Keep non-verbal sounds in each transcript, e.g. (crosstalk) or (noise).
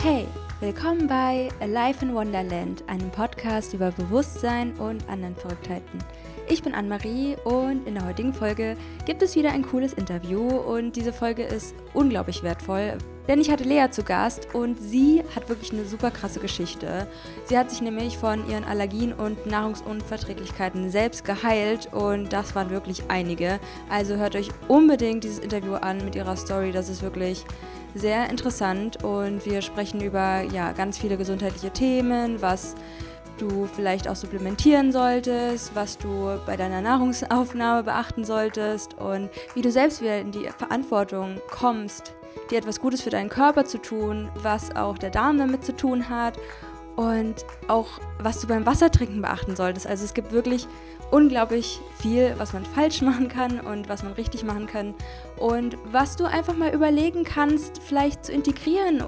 Hey, willkommen bei Alive in Wonderland, einem Podcast über Bewusstsein und anderen Verrücktheiten. Ich bin Anne-Marie und in der heutigen Folge gibt es wieder ein cooles Interview und diese Folge ist unglaublich wertvoll, denn ich hatte Lea zu Gast und sie hat wirklich eine super krasse Geschichte. Sie hat sich nämlich von ihren Allergien und Nahrungsunverträglichkeiten selbst geheilt und das waren wirklich einige. Also hört euch unbedingt dieses Interview an mit ihrer Story, das ist wirklich sehr interessant und wir sprechen über ja, ganz viele gesundheitliche Themen, was du vielleicht auch supplementieren solltest, was du bei deiner Nahrungsaufnahme beachten solltest und wie du selbst wieder in die Verantwortung kommst, dir etwas Gutes für deinen Körper zu tun, was auch der Darm damit zu tun hat und auch was du beim Wassertrinken beachten solltest. Also es gibt wirklich unglaublich viel, was man falsch machen kann und was man richtig machen kann und was du einfach mal überlegen kannst, vielleicht zu integrieren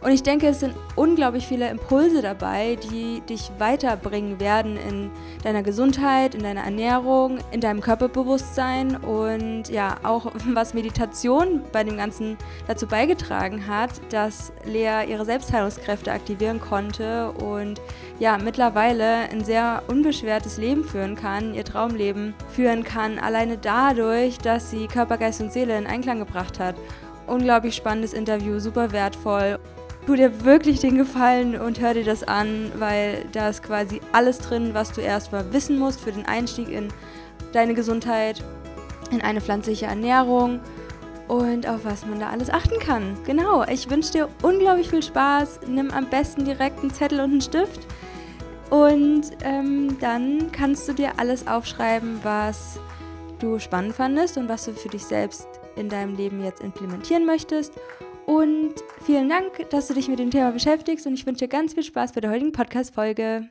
und ich denke, es sind unglaublich viele Impulse dabei, die dich weiterbringen werden in deiner Gesundheit, in deiner Ernährung, in deinem Körperbewusstsein und ja, auch (laughs) was Meditation bei dem Ganzen dazu beigetragen hat, dass Lea ihre Selbstheilungskräfte aktivieren konnte und ja, mittlerweile ein sehr unbeschwertes Leben führen kann, ihr Traumleben führen kann, alleine dadurch, dass sie Körper, Geist und Seele in Einklang gebracht hat. Unglaublich spannendes Interview, super wertvoll tu dir wirklich den Gefallen und hör dir das an, weil da ist quasi alles drin, was du erstmal wissen musst für den Einstieg in deine Gesundheit, in eine pflanzliche Ernährung und auf was man da alles achten kann. Genau, ich wünsche dir unglaublich viel Spaß. Nimm am besten direkt einen Zettel und einen Stift und ähm, dann kannst du dir alles aufschreiben, was du spannend fandest und was du für dich selbst in deinem Leben jetzt implementieren möchtest. Und vielen Dank, dass du dich mit dem Thema beschäftigst und ich wünsche dir ganz viel Spaß bei der heutigen Podcast-Folge.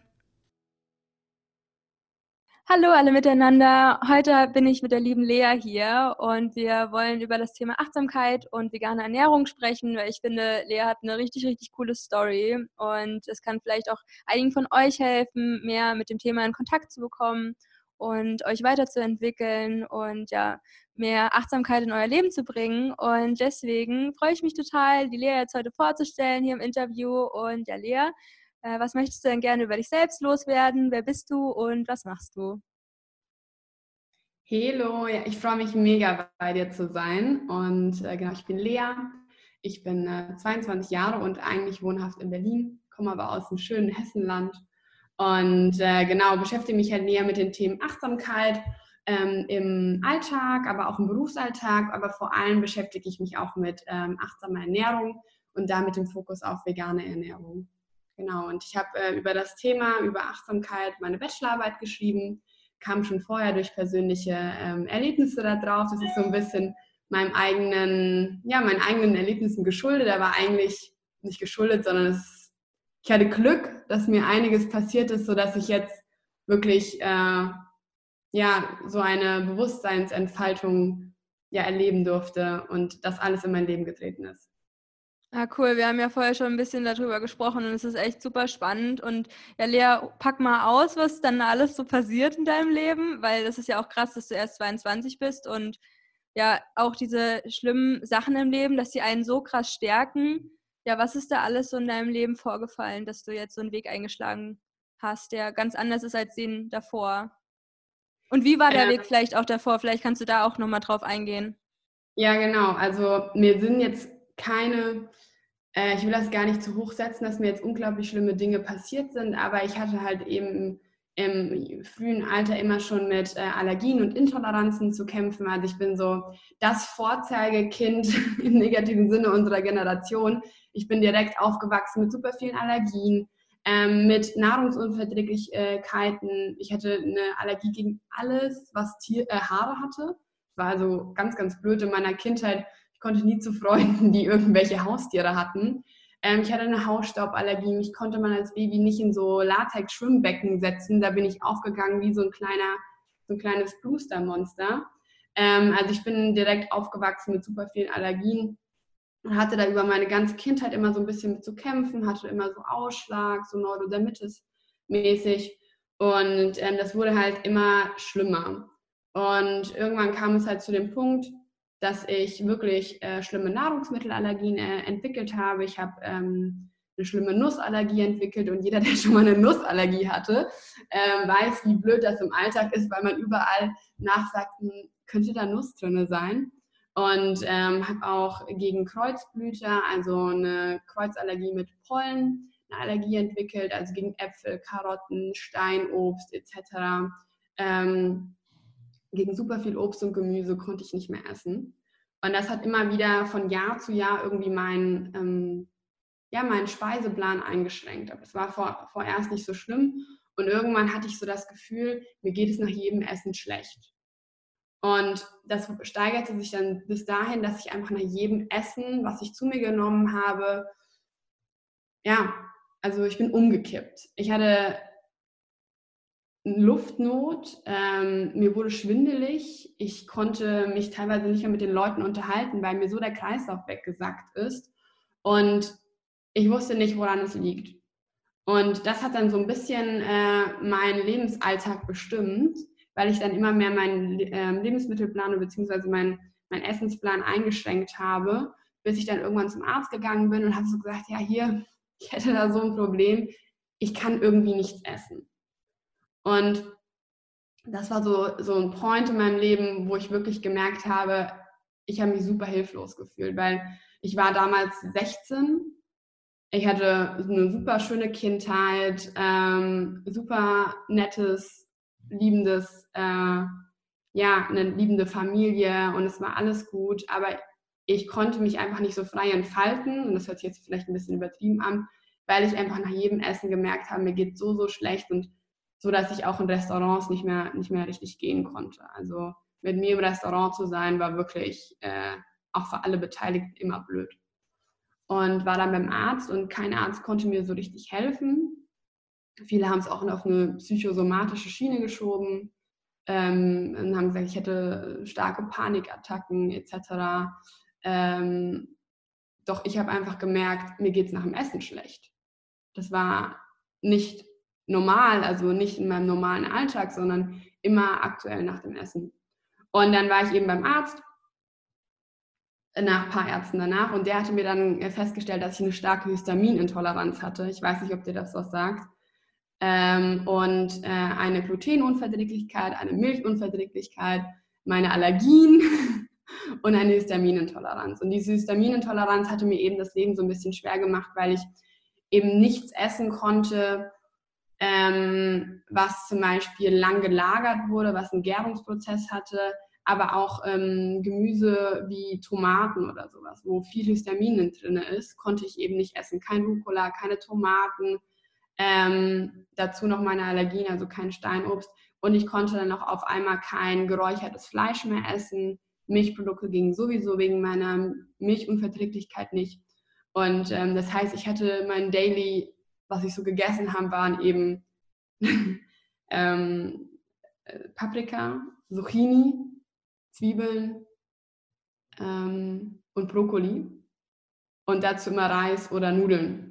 Hallo alle miteinander. Heute bin ich mit der lieben Lea hier und wir wollen über das Thema Achtsamkeit und vegane Ernährung sprechen, weil ich finde, Lea hat eine richtig, richtig coole Story und es kann vielleicht auch einigen von euch helfen, mehr mit dem Thema in Kontakt zu bekommen und euch weiterzuentwickeln und ja, mehr Achtsamkeit in euer Leben zu bringen. Und deswegen freue ich mich total, die Lea jetzt heute vorzustellen hier im Interview. Und ja, Lea, äh, was möchtest du denn gerne über dich selbst loswerden? Wer bist du und was machst du? Hallo, ja, ich freue mich mega bei dir zu sein. Und äh, genau, ich bin Lea. Ich bin äh, 22 Jahre und eigentlich wohnhaft in Berlin, komme aber aus dem schönen Hessenland und äh, genau, beschäftige mich halt näher mit den Themen Achtsamkeit ähm, im Alltag, aber auch im Berufsalltag. Aber vor allem beschäftige ich mich auch mit ähm, achtsamer Ernährung und da mit dem Fokus auf vegane Ernährung. Genau, und ich habe äh, über das Thema, über Achtsamkeit meine Bachelorarbeit geschrieben, kam schon vorher durch persönliche ähm, Erlebnisse da drauf. Das ist so ein bisschen meinem eigenen, ja, meinen eigenen Erlebnissen geschuldet. War eigentlich nicht geschuldet, sondern es ich hatte Glück, dass mir einiges passiert ist, sodass ich jetzt wirklich äh, ja, so eine Bewusstseinsentfaltung ja, erleben durfte und das alles in mein Leben getreten ist. Ah, cool. Wir haben ja vorher schon ein bisschen darüber gesprochen und es ist echt super spannend. Und ja, Lea, pack mal aus, was dann alles so passiert in deinem Leben, weil das ist ja auch krass, dass du erst 22 bist und ja, auch diese schlimmen Sachen im Leben, dass sie einen so krass stärken ja, was ist da alles so in deinem Leben vorgefallen, dass du jetzt so einen Weg eingeschlagen hast, der ganz anders ist als den davor? Und wie war der äh, Weg vielleicht auch davor? Vielleicht kannst du da auch nochmal drauf eingehen. Ja, genau. Also mir sind jetzt keine, äh, ich will das gar nicht zu hoch setzen, dass mir jetzt unglaublich schlimme Dinge passiert sind, aber ich hatte halt eben im frühen Alter immer schon mit äh, Allergien und Intoleranzen zu kämpfen. Also ich bin so das Vorzeigekind (laughs) im negativen Sinne unserer Generation. Ich bin direkt aufgewachsen mit super vielen Allergien, ähm, mit Nahrungsunverträglichkeiten. Ich hatte eine Allergie gegen alles, was Tier, äh, Haare hatte. Das war also ganz, ganz blöd in meiner Kindheit. Ich konnte nie zu Freunden, die irgendwelche Haustiere hatten. Ähm, ich hatte eine Hausstauballergie. Mich konnte man als Baby nicht in so Latex-Schwimmbecken setzen. Da bin ich aufgegangen wie so ein kleiner, so ein kleines Booster-Monster. Ähm, also ich bin direkt aufgewachsen mit super vielen Allergien und hatte da über meine ganze Kindheit immer so ein bisschen mit zu kämpfen, hatte immer so Ausschlag, so Neurodermitis mäßig. Und ähm, das wurde halt immer schlimmer. Und irgendwann kam es halt zu dem Punkt, dass ich wirklich äh, schlimme Nahrungsmittelallergien äh, entwickelt habe. Ich habe ähm, eine schlimme Nussallergie entwickelt und jeder, (laughs) der schon mal eine Nussallergie hatte, ähm, weiß, wie blöd das im Alltag ist, weil man überall nachsagt, hm, könnte da Nuss drin sein. Und ähm, habe auch gegen Kreuzblüter, also eine Kreuzallergie mit Pollen, eine Allergie entwickelt, also gegen Äpfel, Karotten, Steinobst etc. Ähm, gegen super viel Obst und Gemüse konnte ich nicht mehr essen. Und das hat immer wieder von Jahr zu Jahr irgendwie meinen ähm, ja, meinen Speiseplan eingeschränkt. Aber es war vor, vorerst nicht so schlimm. Und irgendwann hatte ich so das Gefühl, mir geht es nach jedem Essen schlecht. Und das steigerte sich dann bis dahin, dass ich einfach nach jedem Essen, was ich zu mir genommen habe, ja, also ich bin umgekippt. Ich hatte Luftnot, ähm, mir wurde schwindelig, ich konnte mich teilweise nicht mehr mit den Leuten unterhalten, weil mir so der Kreislauf weggesackt ist. Und ich wusste nicht, woran es liegt. Und das hat dann so ein bisschen äh, meinen Lebensalltag bestimmt, weil ich dann immer mehr meinen äh, Lebensmittelplan bzw. meinen mein Essensplan eingeschränkt habe, bis ich dann irgendwann zum Arzt gegangen bin und habe so gesagt, ja hier, (laughs) ich hätte da so ein Problem, ich kann irgendwie nichts essen. Und das war so, so ein Point in meinem Leben, wo ich wirklich gemerkt habe, ich habe mich super hilflos gefühlt, weil ich war damals 16. Ich hatte eine super schöne Kindheit, ähm, super nettes, liebendes, äh, ja, eine liebende Familie und es war alles gut, aber ich konnte mich einfach nicht so frei entfalten und das hört sich jetzt vielleicht ein bisschen übertrieben an, weil ich einfach nach jedem Essen gemerkt habe, mir geht so, so schlecht und so dass ich auch in Restaurants nicht mehr, nicht mehr richtig gehen konnte. Also mit mir im Restaurant zu sein, war wirklich äh, auch für alle Beteiligten immer blöd. Und war dann beim Arzt und kein Arzt konnte mir so richtig helfen. Viele haben es auch auf eine psychosomatische Schiene geschoben ähm, und haben gesagt, ich hätte starke Panikattacken etc. Ähm, doch ich habe einfach gemerkt, mir geht es nach dem Essen schlecht. Das war nicht normal, also nicht in meinem normalen Alltag, sondern immer aktuell nach dem Essen. Und dann war ich eben beim Arzt, nach ein paar Ärzten danach, und der hatte mir dann festgestellt, dass ich eine starke Histaminintoleranz hatte. Ich weiß nicht, ob dir das was sagt. Ähm, und äh, eine Glutenunverträglichkeit, eine Milchunverträglichkeit, meine Allergien (laughs) und eine Histaminintoleranz. Und diese Histaminintoleranz hatte mir eben das Leben so ein bisschen schwer gemacht, weil ich eben nichts essen konnte, ähm, was zum Beispiel lang gelagert wurde, was einen Gärungsprozess hatte, aber auch ähm, Gemüse wie Tomaten oder sowas, wo viel Histamin drin ist, konnte ich eben nicht essen. Kein Rucola, keine Tomaten, ähm, dazu noch meine Allergien, also kein Steinobst. Und ich konnte dann auch auf einmal kein geräuchertes Fleisch mehr essen. Milchprodukte gingen sowieso wegen meiner Milchunverträglichkeit nicht. Und ähm, das heißt, ich hatte mein Daily was ich so gegessen habe, waren eben (laughs) ähm, äh, Paprika, Zucchini, Zwiebeln ähm, und Brokkoli. Und dazu immer Reis oder Nudeln.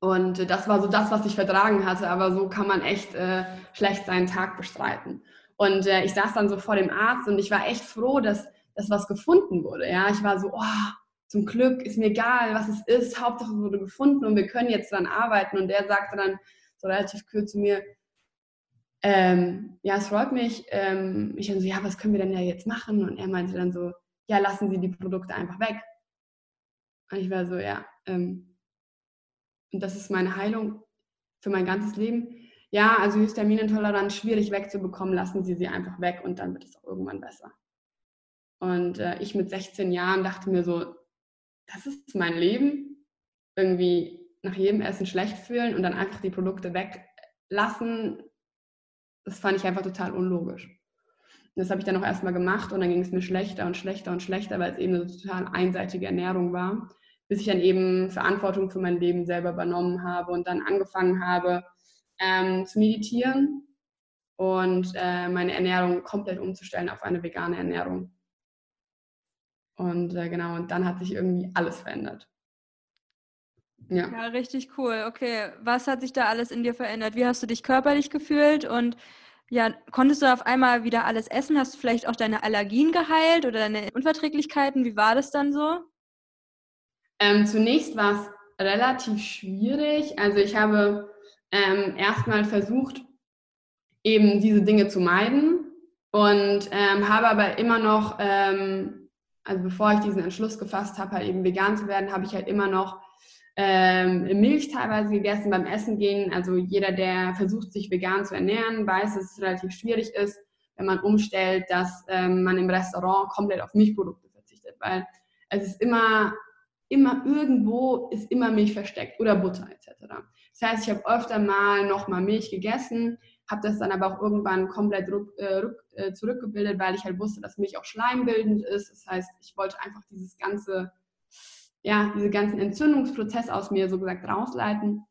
Und äh, das war so das, was ich vertragen hatte. Aber so kann man echt äh, schlecht seinen Tag bestreiten. Und äh, ich saß dann so vor dem Arzt und ich war echt froh, dass, dass was gefunden wurde. Ja, ich war so, oh, zum Glück ist mir egal, was es ist, Hauptsache es wurde gefunden und wir können jetzt dran arbeiten. Und der sagte dann so relativ kühl zu mir, ähm, ja, es freut mich. Ähm, ich dann so, ja, was können wir denn ja jetzt machen? Und er meinte dann so, ja, lassen Sie die Produkte einfach weg. Und ich war so, ja, ähm, und das ist meine Heilung für mein ganzes Leben. Ja, also Histaminintoleranz schwierig wegzubekommen, lassen Sie sie einfach weg und dann wird es auch irgendwann besser. Und äh, ich mit 16 Jahren dachte mir so, das ist mein Leben, irgendwie nach jedem Essen schlecht fühlen und dann einfach die Produkte weglassen, das fand ich einfach total unlogisch. Und das habe ich dann auch erstmal gemacht und dann ging es mir schlechter und schlechter und schlechter, weil es eben eine total einseitige Ernährung war, bis ich dann eben Verantwortung für mein Leben selber übernommen habe und dann angefangen habe ähm, zu meditieren und äh, meine Ernährung komplett umzustellen auf eine vegane Ernährung. Und äh, genau, und dann hat sich irgendwie alles verändert. Ja. ja, richtig cool. Okay, was hat sich da alles in dir verändert? Wie hast du dich körperlich gefühlt? Und ja, konntest du auf einmal wieder alles essen? Hast du vielleicht auch deine Allergien geheilt oder deine Unverträglichkeiten? Wie war das dann so? Ähm, zunächst war es relativ schwierig. Also ich habe ähm, erstmal versucht, eben diese Dinge zu meiden und ähm, habe aber immer noch, ähm, also bevor ich diesen Entschluss gefasst habe, halt eben vegan zu werden, habe ich halt immer noch ähm, Milch teilweise gegessen beim Essen gehen. Also jeder, der versucht, sich vegan zu ernähren, weiß, dass es relativ schwierig ist, wenn man umstellt, dass ähm, man im Restaurant komplett auf Milchprodukte verzichtet, weil es ist immer, immer irgendwo ist immer Milch versteckt oder Butter etc. Das heißt, ich habe öfter mal nochmal Milch gegessen, habe das dann aber auch irgendwann komplett äh, rück, äh, zurückgebildet, weil ich halt wusste, dass Milch auch schleimbildend ist. Das heißt, ich wollte einfach dieses ganze, ja, diese ganzen Entzündungsprozess aus mir so gesagt rausleiten.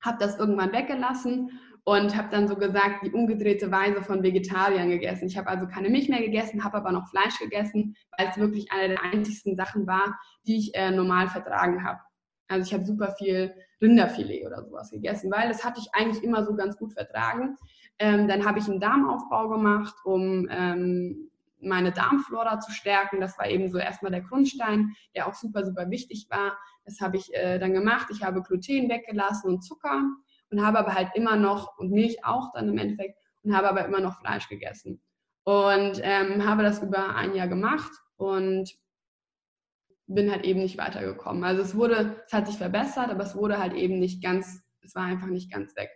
Habe das irgendwann weggelassen und habe dann so gesagt, die umgedrehte Weise von Vegetariern gegessen. Ich habe also keine Milch mehr gegessen, habe aber noch Fleisch gegessen, weil es wirklich eine der einzigsten Sachen war, die ich äh, normal vertragen habe. Also ich habe super viel Rinderfilet oder sowas gegessen, weil das hatte ich eigentlich immer so ganz gut vertragen. Ähm, dann habe ich einen Darmaufbau gemacht, um ähm, meine Darmflora zu stärken. Das war eben so erstmal der Grundstein, der auch super, super wichtig war. Das habe ich äh, dann gemacht. Ich habe Gluten weggelassen und Zucker und habe aber halt immer noch, und Milch auch dann im Endeffekt, und habe aber immer noch Fleisch gegessen. Und ähm, habe das über ein Jahr gemacht und bin halt eben nicht weitergekommen. Also es wurde, es hat sich verbessert, aber es wurde halt eben nicht ganz, es war einfach nicht ganz weg.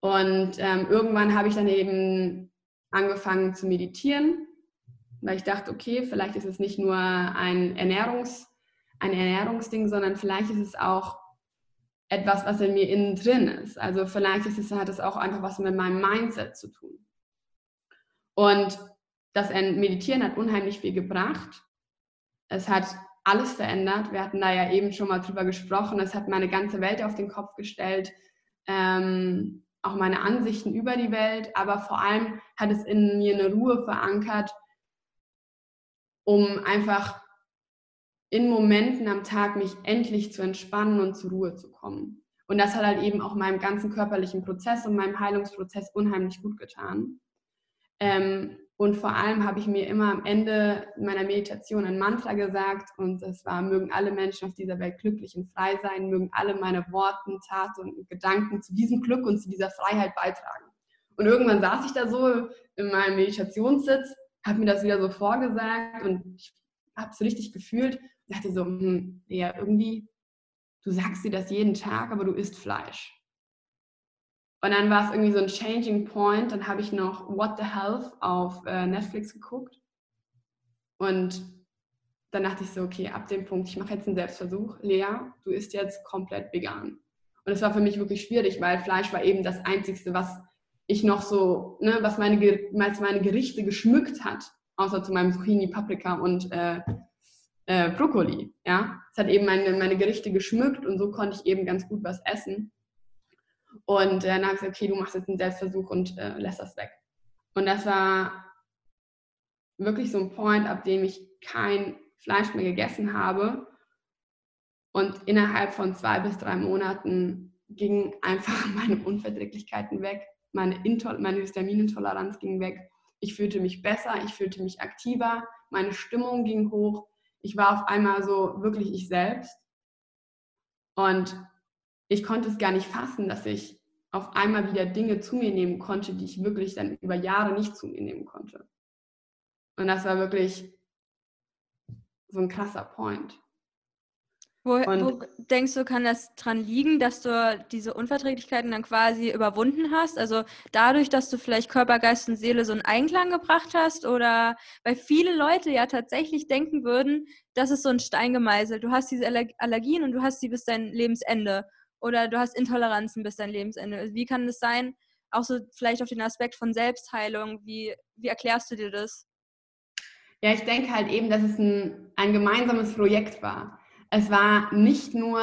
Und ähm, irgendwann habe ich dann eben angefangen zu meditieren, weil ich dachte, okay, vielleicht ist es nicht nur ein Ernährungs, ein Ernährungsding, sondern vielleicht ist es auch etwas, was in mir innen drin ist. Also vielleicht ist es, hat es auch einfach was mit meinem Mindset zu tun. Und das Meditieren hat unheimlich viel gebracht. Es hat alles verändert. Wir hatten da ja eben schon mal drüber gesprochen. Es hat meine ganze Welt auf den Kopf gestellt. Ähm, auch meine Ansichten über die Welt, aber vor allem hat es in mir eine Ruhe verankert, um einfach in Momenten am Tag mich endlich zu entspannen und zur Ruhe zu kommen. Und das hat halt eben auch meinem ganzen körperlichen Prozess und meinem Heilungsprozess unheimlich gut getan. Ähm, und vor allem habe ich mir immer am Ende meiner Meditation ein Mantra gesagt und das war, mögen alle Menschen auf dieser Welt glücklich und frei sein, mögen alle meine Worte, Taten und Gedanken zu diesem Glück und zu dieser Freiheit beitragen. Und irgendwann saß ich da so in meinem Meditationssitz, habe mir das wieder so vorgesagt und ich habe es richtig gefühlt dachte so, hm, ja, irgendwie, du sagst dir das jeden Tag, aber du isst Fleisch. Und dann war es irgendwie so ein Changing Point. Dann habe ich noch What the Health auf äh, Netflix geguckt. Und dann dachte ich so, okay, ab dem Punkt, ich mache jetzt einen Selbstversuch. Lea, du isst jetzt komplett vegan. Und es war für mich wirklich schwierig, weil Fleisch war eben das Einzige, was ich noch so, ne, was meine, meine Gerichte geschmückt hat, außer zu meinem Zucchini, Paprika und äh, äh, Brokkoli. Ja? Es hat eben meine, meine Gerichte geschmückt und so konnte ich eben ganz gut was essen. Und äh, dann habe ich gesagt, okay, du machst jetzt einen Selbstversuch und äh, lässt das weg. Und das war wirklich so ein Point, ab dem ich kein Fleisch mehr gegessen habe. Und innerhalb von zwei bis drei Monaten gingen einfach (laughs) meine Unverträglichkeiten weg, meine, meine Histaminintoleranz ging weg. Ich fühlte mich besser, ich fühlte mich aktiver, meine Stimmung ging hoch ich war auf einmal so wirklich ich selbst. Und ich konnte es gar nicht fassen, dass ich auf einmal wieder Dinge zu mir nehmen konnte, die ich wirklich dann über Jahre nicht zu mir nehmen konnte. Und das war wirklich so ein krasser Point. Wo, wo, denkst du, kann das dran liegen, dass du diese Unverträglichkeiten dann quasi überwunden hast? Also dadurch, dass du vielleicht Körper, Geist und Seele so einen Einklang gebracht hast? Oder weil viele Leute ja tatsächlich denken würden, das ist so ein Stein gemeißelt. Du hast diese Allergien und du hast sie bis dein Lebensende. Oder du hast Intoleranzen bis dein Lebensende. Wie kann das sein? Auch so vielleicht auf den Aspekt von Selbstheilung. Wie, wie erklärst du dir das? Ja, ich denke halt eben, dass es ein, ein gemeinsames Projekt war es war nicht nur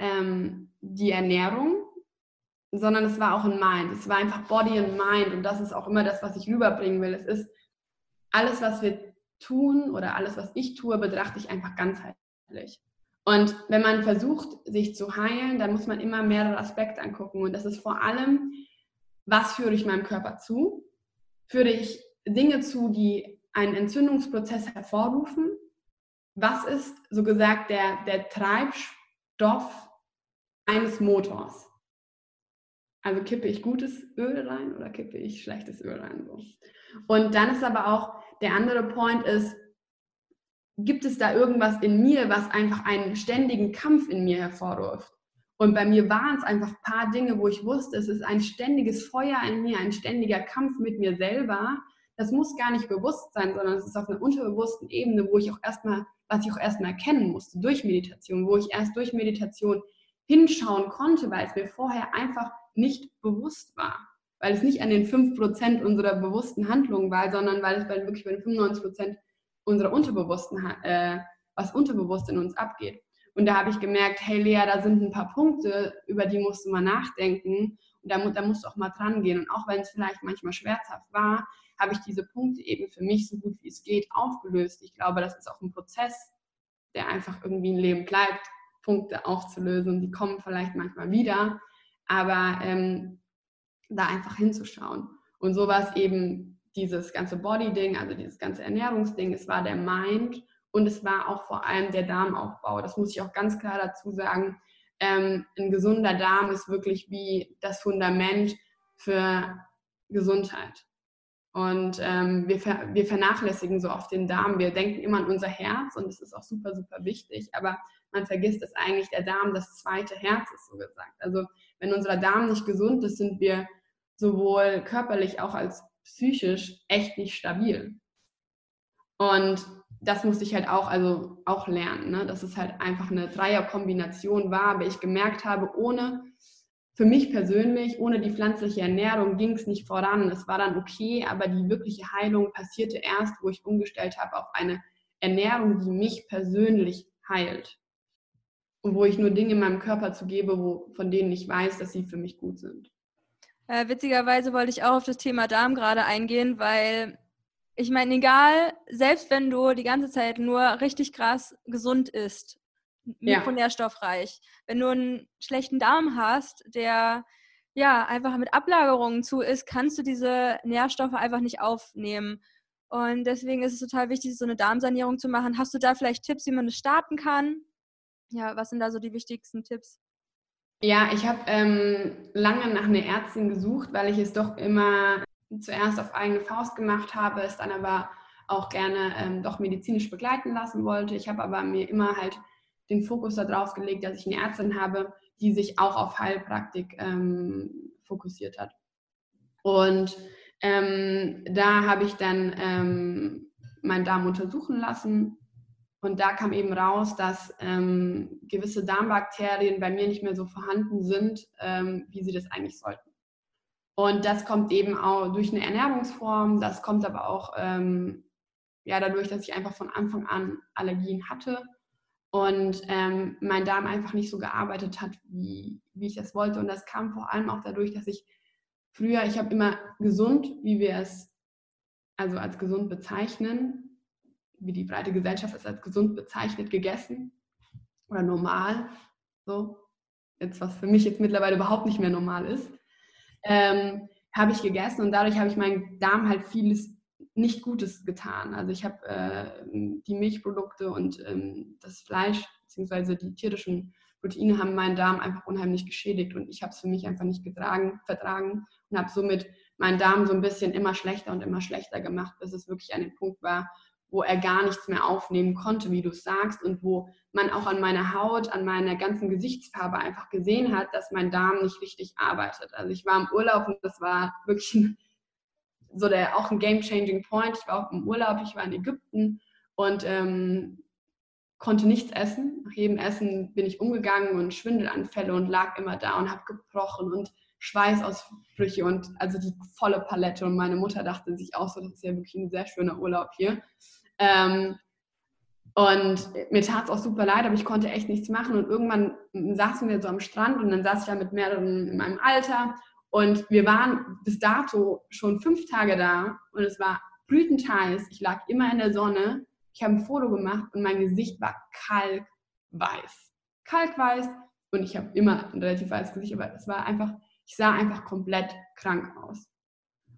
ähm, die Ernährung, sondern es war auch ein Mind. Es war einfach Body and Mind und das ist auch immer das, was ich rüberbringen will. Es ist alles, was wir tun oder alles, was ich tue, betrachte ich einfach ganzheitlich. Und wenn man versucht, sich zu heilen, dann muss man immer mehrere Aspekte angucken. Und das ist vor allem, was führe ich meinem Körper zu? Führe ich Dinge zu, die einen Entzündungsprozess hervorrufen? Was ist so gesagt der, der Treibstoff meines Motors. Also kippe ich gutes Öl rein oder kippe ich schlechtes Öl rein? Und dann ist aber auch der andere Point ist, gibt es da irgendwas in mir, was einfach einen ständigen Kampf in mir hervorruft? Und bei mir waren es einfach ein paar Dinge, wo ich wusste, es ist ein ständiges Feuer in mir, ein ständiger Kampf mit mir selber. Das muss gar nicht bewusst sein, sondern es ist auf einer unterbewussten Ebene, wo ich auch erstmal, was ich auch erstmal erkennen musste durch Meditation, wo ich erst durch Meditation hinschauen konnte, weil es mir vorher einfach nicht bewusst war. Weil es nicht an den 5% unserer bewussten Handlungen war, sondern weil es bei, wirklich bei den 95% unserer unterbewussten, äh, was unterbewusst in uns abgeht. Und da habe ich gemerkt, hey Lea, da sind ein paar Punkte, über die musst du mal nachdenken und da, da musst du auch mal dran gehen. Und auch wenn es vielleicht manchmal schmerzhaft war, habe ich diese Punkte eben für mich so gut wie es geht aufgelöst. Ich glaube, das ist auch ein Prozess, der einfach irgendwie ein Leben bleibt, Punkte aufzulösen. Die kommen vielleicht manchmal wieder, aber ähm, da einfach hinzuschauen. Und so war es eben dieses ganze Body-Ding, also dieses ganze Ernährungsding, es war der Mind und es war auch vor allem der Darmaufbau. Das muss ich auch ganz klar dazu sagen. Ähm, ein gesunder Darm ist wirklich wie das Fundament für Gesundheit. Und ähm, wir, ver wir vernachlässigen so oft den Darm. Wir denken immer an unser Herz und das ist auch super, super wichtig. Aber man vergisst, dass eigentlich der Darm das zweite Herz ist, so gesagt. Also wenn unser Darm nicht gesund ist, sind wir sowohl körperlich auch als psychisch echt nicht stabil. Und das musste ich halt auch, also auch lernen, ne? dass es halt einfach eine Dreierkombination war, aber ich gemerkt habe, ohne, für mich persönlich, ohne die pflanzliche Ernährung ging es nicht voran. Es war dann okay, aber die wirkliche Heilung passierte erst, wo ich umgestellt habe auf eine Ernährung, die mich persönlich heilt. Und wo ich nur Dinge in meinem Körper zugebe, wo, von denen ich weiß, dass sie für mich gut sind. Äh, witzigerweise wollte ich auch auf das Thema Darm gerade eingehen, weil ich meine, egal, selbst wenn du die ganze Zeit nur richtig krass gesund isst, mikronährstoffreich, ja. wenn du einen schlechten Darm hast, der ja einfach mit Ablagerungen zu ist, kannst du diese Nährstoffe einfach nicht aufnehmen. Und deswegen ist es total wichtig, so eine Darmsanierung zu machen. Hast du da vielleicht Tipps, wie man das starten kann? Ja, was sind da so die wichtigsten Tipps? Ja, ich habe ähm, lange nach einer Ärztin gesucht, weil ich es doch immer zuerst auf eigene Faust gemacht habe, es dann aber auch gerne ähm, doch medizinisch begleiten lassen wollte. Ich habe aber mir immer halt den Fokus darauf gelegt, dass ich eine Ärztin habe, die sich auch auf Heilpraktik ähm, fokussiert hat. Und ähm, da habe ich dann ähm, meinen Darm untersuchen lassen und da kam eben raus, dass ähm, gewisse Darmbakterien bei mir nicht mehr so vorhanden sind, ähm, wie sie das eigentlich sollten. Und das kommt eben auch durch eine Ernährungsform, das kommt aber auch ähm, ja, dadurch, dass ich einfach von Anfang an Allergien hatte und ähm, mein Darm einfach nicht so gearbeitet hat, wie, wie ich das wollte. Und das kam vor allem auch dadurch, dass ich früher, ich habe immer gesund, wie wir es also als gesund bezeichnen, wie die breite Gesellschaft es als gesund bezeichnet, gegessen oder normal. So, jetzt was für mich jetzt mittlerweile überhaupt nicht mehr normal ist, ähm, habe ich gegessen und dadurch habe ich meinem Darm halt vieles nicht Gutes getan. Also ich habe äh, die Milchprodukte und ähm, das Fleisch bzw. die tierischen Proteine haben meinen Darm einfach unheimlich geschädigt und ich habe es für mich einfach nicht getragen, vertragen und habe somit meinen Darm so ein bisschen immer schlechter und immer schlechter gemacht, bis es wirklich an dem Punkt war, wo er gar nichts mehr aufnehmen konnte, wie du sagst, und wo man auch an meiner Haut, an meiner ganzen Gesichtsfarbe einfach gesehen hat, dass mein Darm nicht richtig arbeitet. Also ich war im Urlaub und das war wirklich so der auch ein game-changing Point. Ich war auch im Urlaub, ich war in Ägypten und ähm, konnte nichts essen. Nach jedem Essen bin ich umgegangen und Schwindelanfälle und lag immer da und habe gebrochen und Schweißausbrüche und also die volle Palette. Und meine Mutter dachte sich auch so, das ist ja wirklich ein sehr schöner Urlaub hier. Ähm, und mir tat es auch super leid, aber ich konnte echt nichts machen. Und irgendwann saßen wir so am Strand und dann saß ich da mit mehreren in meinem Alter. Und wir waren bis dato schon fünf Tage da und es war brütend heiß. Ich lag immer in der Sonne. Ich habe ein Foto gemacht und mein Gesicht war kalkweiß. Kalkweiß und ich habe immer ein relativ weißes Gesicht, aber es war einfach, ich sah einfach komplett krank aus.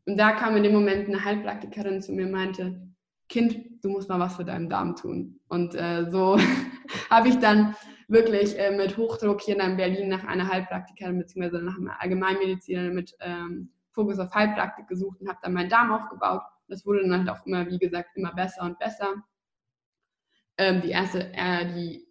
Und da kam in dem Moment eine Heilpraktikerin zu mir und meinte, Kind, du musst mal was für deinen Darm tun. Und äh, so (laughs) habe ich dann wirklich äh, mit Hochdruck hier in Berlin nach einer Heilpraktikerin bzw. nach einer Allgemeinmedizinerin mit ähm, Fokus auf Heilpraktik gesucht und habe dann meinen Darm aufgebaut. Das wurde dann halt auch immer, wie gesagt, immer besser und besser. Ähm, die erste, äh, die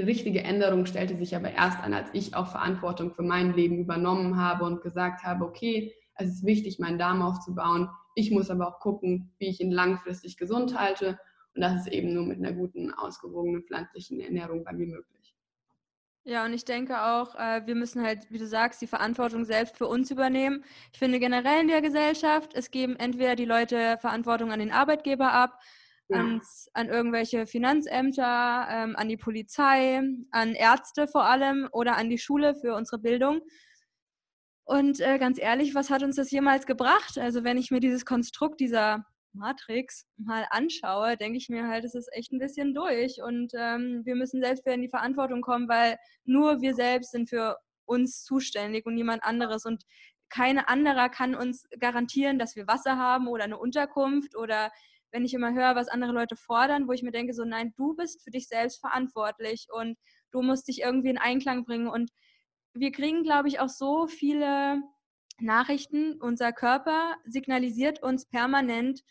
richtige Änderung stellte sich aber erst an, als ich auch Verantwortung für mein Leben übernommen habe und gesagt habe, okay, es ist wichtig, meinen Darm aufzubauen. Ich muss aber auch gucken, wie ich ihn langfristig gesund halte. Und das ist eben nur mit einer guten, ausgewogenen pflanzlichen Ernährung bei mir möglich. Ja, und ich denke auch, äh, wir müssen halt, wie du sagst, die Verantwortung selbst für uns übernehmen. Ich finde generell in der Gesellschaft, es geben entweder die Leute Verantwortung an den Arbeitgeber ab, ja. ans, an irgendwelche Finanzämter, ähm, an die Polizei, an Ärzte vor allem oder an die Schule für unsere Bildung. Und äh, ganz ehrlich, was hat uns das jemals gebracht? Also wenn ich mir dieses Konstrukt dieser Matrix mal anschaue, denke ich mir halt, es ist echt ein bisschen durch. Und ähm, wir müssen selbst wieder in die Verantwortung kommen, weil nur wir selbst sind für uns zuständig und niemand anderes. Und kein anderer kann uns garantieren, dass wir Wasser haben oder eine Unterkunft oder wenn ich immer höre, was andere Leute fordern, wo ich mir denke, so nein, du bist für dich selbst verantwortlich und du musst dich irgendwie in Einklang bringen. Und wir kriegen, glaube ich, auch so viele Nachrichten. Unser Körper signalisiert uns permanent,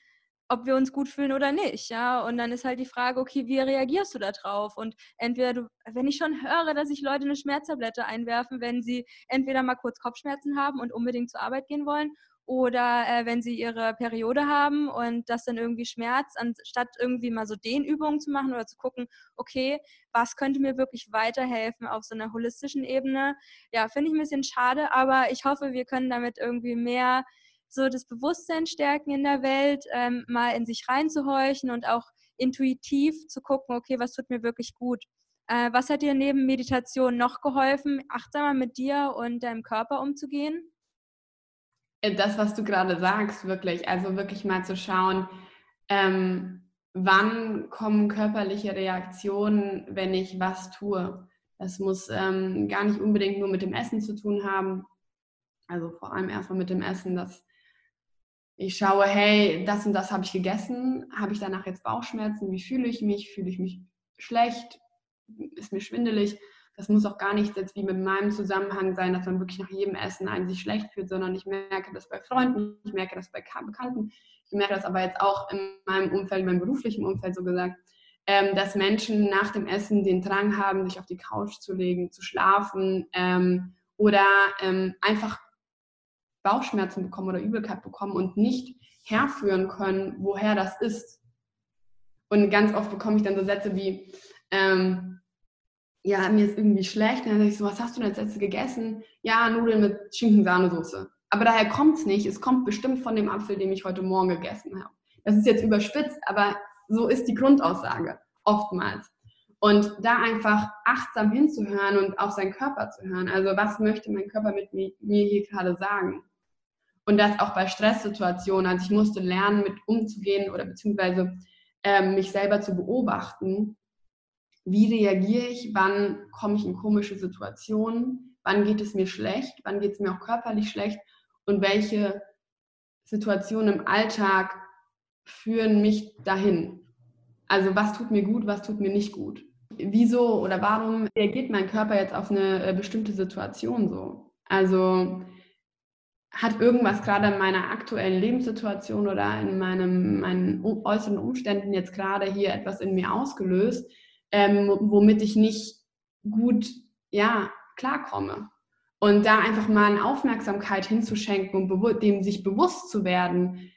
ob wir uns gut fühlen oder nicht, ja. Und dann ist halt die Frage, okay, wie reagierst du da drauf? Und entweder du, wenn ich schon höre, dass sich Leute eine Schmerztablette einwerfen, wenn sie entweder mal kurz Kopfschmerzen haben und unbedingt zur Arbeit gehen wollen oder äh, wenn sie ihre Periode haben und das dann irgendwie schmerzt, anstatt irgendwie mal so Dehnübungen zu machen oder zu gucken, okay, was könnte mir wirklich weiterhelfen auf so einer holistischen Ebene. Ja, finde ich ein bisschen schade, aber ich hoffe, wir können damit irgendwie mehr so das Bewusstsein stärken in der Welt, ähm, mal in sich reinzuhorchen und auch intuitiv zu gucken, okay, was tut mir wirklich gut. Äh, was hat dir neben Meditation noch geholfen, achtsamer mit dir und deinem Körper umzugehen? Äh, das, was du gerade sagst, wirklich, also wirklich mal zu schauen, ähm, wann kommen körperliche Reaktionen, wenn ich was tue. Das muss ähm, gar nicht unbedingt nur mit dem Essen zu tun haben. Also vor allem erstmal mit dem Essen, dass ich schaue, hey, das und das habe ich gegessen, habe ich danach jetzt Bauchschmerzen, wie fühle ich mich, fühle ich mich schlecht, ist mir schwindelig. Das muss auch gar nicht jetzt wie mit meinem Zusammenhang sein, dass man wirklich nach jedem Essen einen sich schlecht fühlt, sondern ich merke das bei Freunden, ich merke das bei Bekannten, ich merke das aber jetzt auch in meinem Umfeld, in meinem beruflichen Umfeld so gesagt, ähm, dass Menschen nach dem Essen den Drang haben, sich auf die Couch zu legen, zu schlafen ähm, oder ähm, einfach Bauchschmerzen bekommen oder Übelkeit bekommen und nicht herführen können, woher das ist. Und ganz oft bekomme ich dann so Sätze wie, ähm, ja, mir ist irgendwie schlecht. Und dann sage ich so, was hast du denn als letzte gegessen? Ja, Nudeln mit Schinken-Sahnesoße. Aber daher kommt es nicht. Es kommt bestimmt von dem Apfel, den ich heute Morgen gegessen habe. Das ist jetzt überspitzt, aber so ist die Grundaussage oftmals. Und da einfach achtsam hinzuhören und auf seinen Körper zu hören. Also was möchte mein Körper mit mir hier gerade sagen? Und das auch bei Stresssituationen. Also ich musste lernen, mit umzugehen oder beziehungsweise ähm, mich selber zu beobachten. Wie reagiere ich? Wann komme ich in komische Situationen? Wann geht es mir schlecht? Wann geht es mir auch körperlich schlecht? Und welche Situationen im Alltag führen mich dahin? Also was tut mir gut, was tut mir nicht gut? Wieso oder warum reagiert mein Körper jetzt auf eine äh, bestimmte Situation so? Also hat irgendwas gerade in meiner aktuellen Lebenssituation oder in meinem, meinen äußeren Umständen jetzt gerade hier etwas in mir ausgelöst, ähm, womit ich nicht gut ja, klarkomme. Und da einfach mal eine Aufmerksamkeit hinzuschenken und dem sich bewusst zu werden,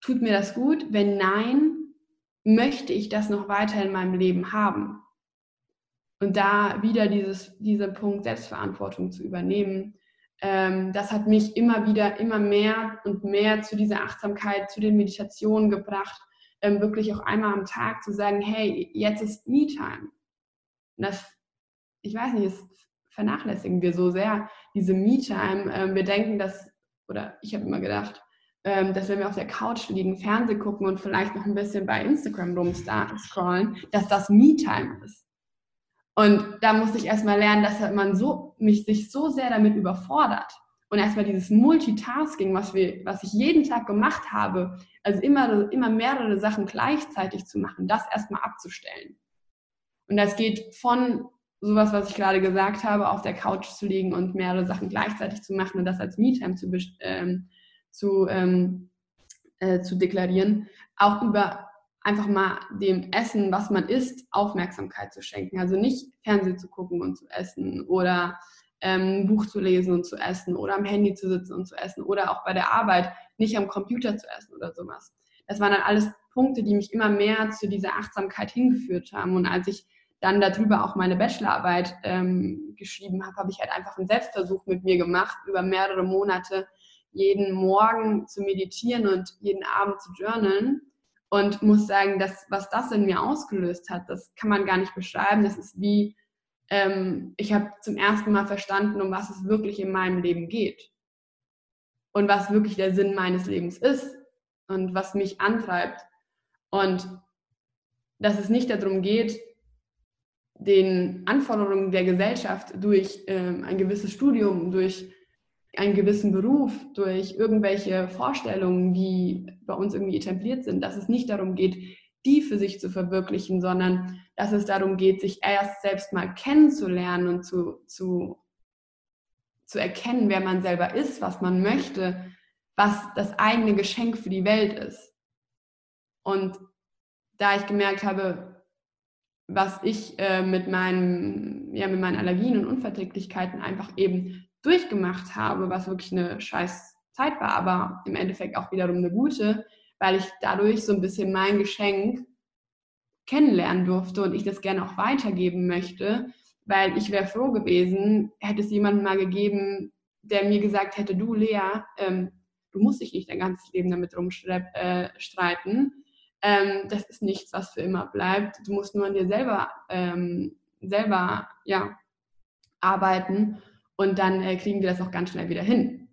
tut mir das gut? Wenn nein, möchte ich das noch weiter in meinem Leben haben? Und da wieder dieses, dieser Punkt Selbstverantwortung zu übernehmen ähm, das hat mich immer wieder, immer mehr und mehr zu dieser Achtsamkeit, zu den Meditationen gebracht, ähm, wirklich auch einmal am Tag zu sagen, hey, jetzt ist Me-Time. das, ich weiß nicht, das vernachlässigen wir so sehr, diese Me-Time. Ähm, wir denken, dass, oder ich habe immer gedacht, ähm, dass wenn wir auf der Couch liegen, Fernsehen gucken und vielleicht noch ein bisschen bei Instagram rumscrollen, dass das Me-Time ist. Und da musste ich erstmal lernen, dass man so, mich sich so sehr damit überfordert. Und erstmal dieses Multitasking, was, wir, was ich jeden Tag gemacht habe, also immer, immer mehrere Sachen gleichzeitig zu machen, das erstmal abzustellen. Und das geht von sowas, was ich gerade gesagt habe, auf der Couch zu liegen und mehrere Sachen gleichzeitig zu machen und das als Me-Time zu, ähm, zu, ähm, äh, zu deklarieren, auch über einfach mal dem Essen, was man isst, Aufmerksamkeit zu schenken. Also nicht Fernsehen zu gucken und zu essen oder ähm, ein Buch zu lesen und zu essen oder am Handy zu sitzen und zu essen oder auch bei der Arbeit nicht am Computer zu essen oder sowas. Das waren dann alles Punkte, die mich immer mehr zu dieser Achtsamkeit hingeführt haben. Und als ich dann darüber auch meine Bachelorarbeit ähm, geschrieben habe, habe ich halt einfach einen Selbstversuch mit mir gemacht, über mehrere Monate jeden Morgen zu meditieren und jeden Abend zu journalen. Und muss sagen, dass, was das in mir ausgelöst hat, das kann man gar nicht beschreiben. Das ist wie, ähm, ich habe zum ersten Mal verstanden, um was es wirklich in meinem Leben geht. Und was wirklich der Sinn meines Lebens ist und was mich antreibt. Und dass es nicht darum geht, den Anforderungen der Gesellschaft durch ähm, ein gewisses Studium, durch einen gewissen Beruf, durch irgendwelche Vorstellungen, die bei uns irgendwie etabliert sind, dass es nicht darum geht, die für sich zu verwirklichen, sondern dass es darum geht, sich erst selbst mal kennenzulernen und zu, zu, zu erkennen, wer man selber ist, was man möchte, was das eigene Geschenk für die Welt ist. Und da ich gemerkt habe, was ich äh, mit, meinen, ja, mit meinen Allergien und Unverträglichkeiten einfach eben durchgemacht habe, was wirklich eine scheiß Zeit war, aber im Endeffekt auch wiederum eine gute, weil ich dadurch so ein bisschen mein Geschenk kennenlernen durfte und ich das gerne auch weitergeben möchte, weil ich wäre froh gewesen, hätte es jemanden mal gegeben, der mir gesagt hätte, du Lea, ähm, du musst dich nicht dein ganzes Leben damit rumstreiten. Äh, ähm, das ist nichts, was für immer bleibt. Du musst nur an dir selber, ähm, selber ja, arbeiten und dann äh, kriegen wir das auch ganz schnell wieder hin.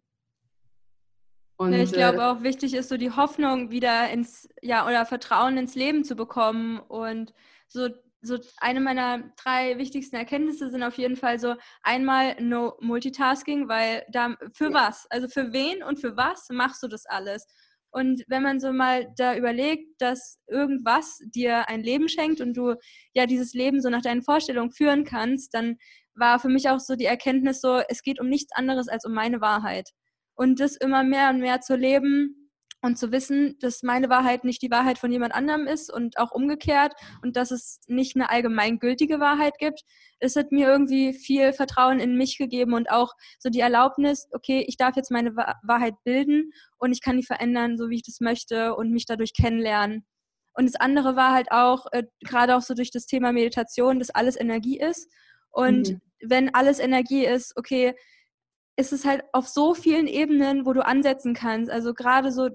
Und, ja, ich glaube äh, auch wichtig ist so die Hoffnung wieder ins, ja, oder Vertrauen ins Leben zu bekommen und so so eine meiner drei wichtigsten Erkenntnisse sind auf jeden Fall so einmal no Multitasking, weil da für was, also für wen und für was machst du das alles? Und wenn man so mal da überlegt, dass irgendwas dir ein Leben schenkt und du ja dieses Leben so nach deinen Vorstellungen führen kannst, dann war für mich auch so die Erkenntnis so, es geht um nichts anderes als um meine Wahrheit. Und das immer mehr und mehr zu leben und zu wissen, dass meine Wahrheit nicht die Wahrheit von jemand anderem ist und auch umgekehrt und dass es nicht eine allgemeingültige Wahrheit gibt, es hat mir irgendwie viel Vertrauen in mich gegeben und auch so die Erlaubnis, okay, ich darf jetzt meine Wahrheit bilden und ich kann die verändern, so wie ich das möchte und mich dadurch kennenlernen. Und das andere war halt auch, äh, gerade auch so durch das Thema Meditation, dass alles Energie ist. Und mhm. wenn alles Energie ist, okay, ist es halt auf so vielen Ebenen, wo du ansetzen kannst. Also gerade so,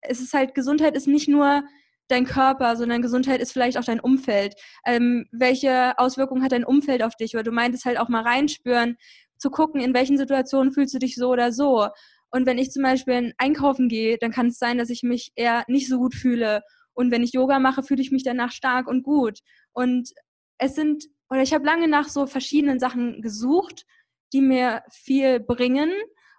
es ist halt, Gesundheit ist nicht nur dein Körper, sondern Gesundheit ist vielleicht auch dein Umfeld. Ähm, welche Auswirkungen hat dein Umfeld auf dich? Oder du meintest halt auch mal reinspüren, zu gucken, in welchen Situationen fühlst du dich so oder so. Und wenn ich zum Beispiel einkaufen gehe, dann kann es sein, dass ich mich eher nicht so gut fühle. Und wenn ich Yoga mache, fühle ich mich danach stark und gut. Und es sind, oder ich habe lange nach so verschiedenen Sachen gesucht, die mir viel bringen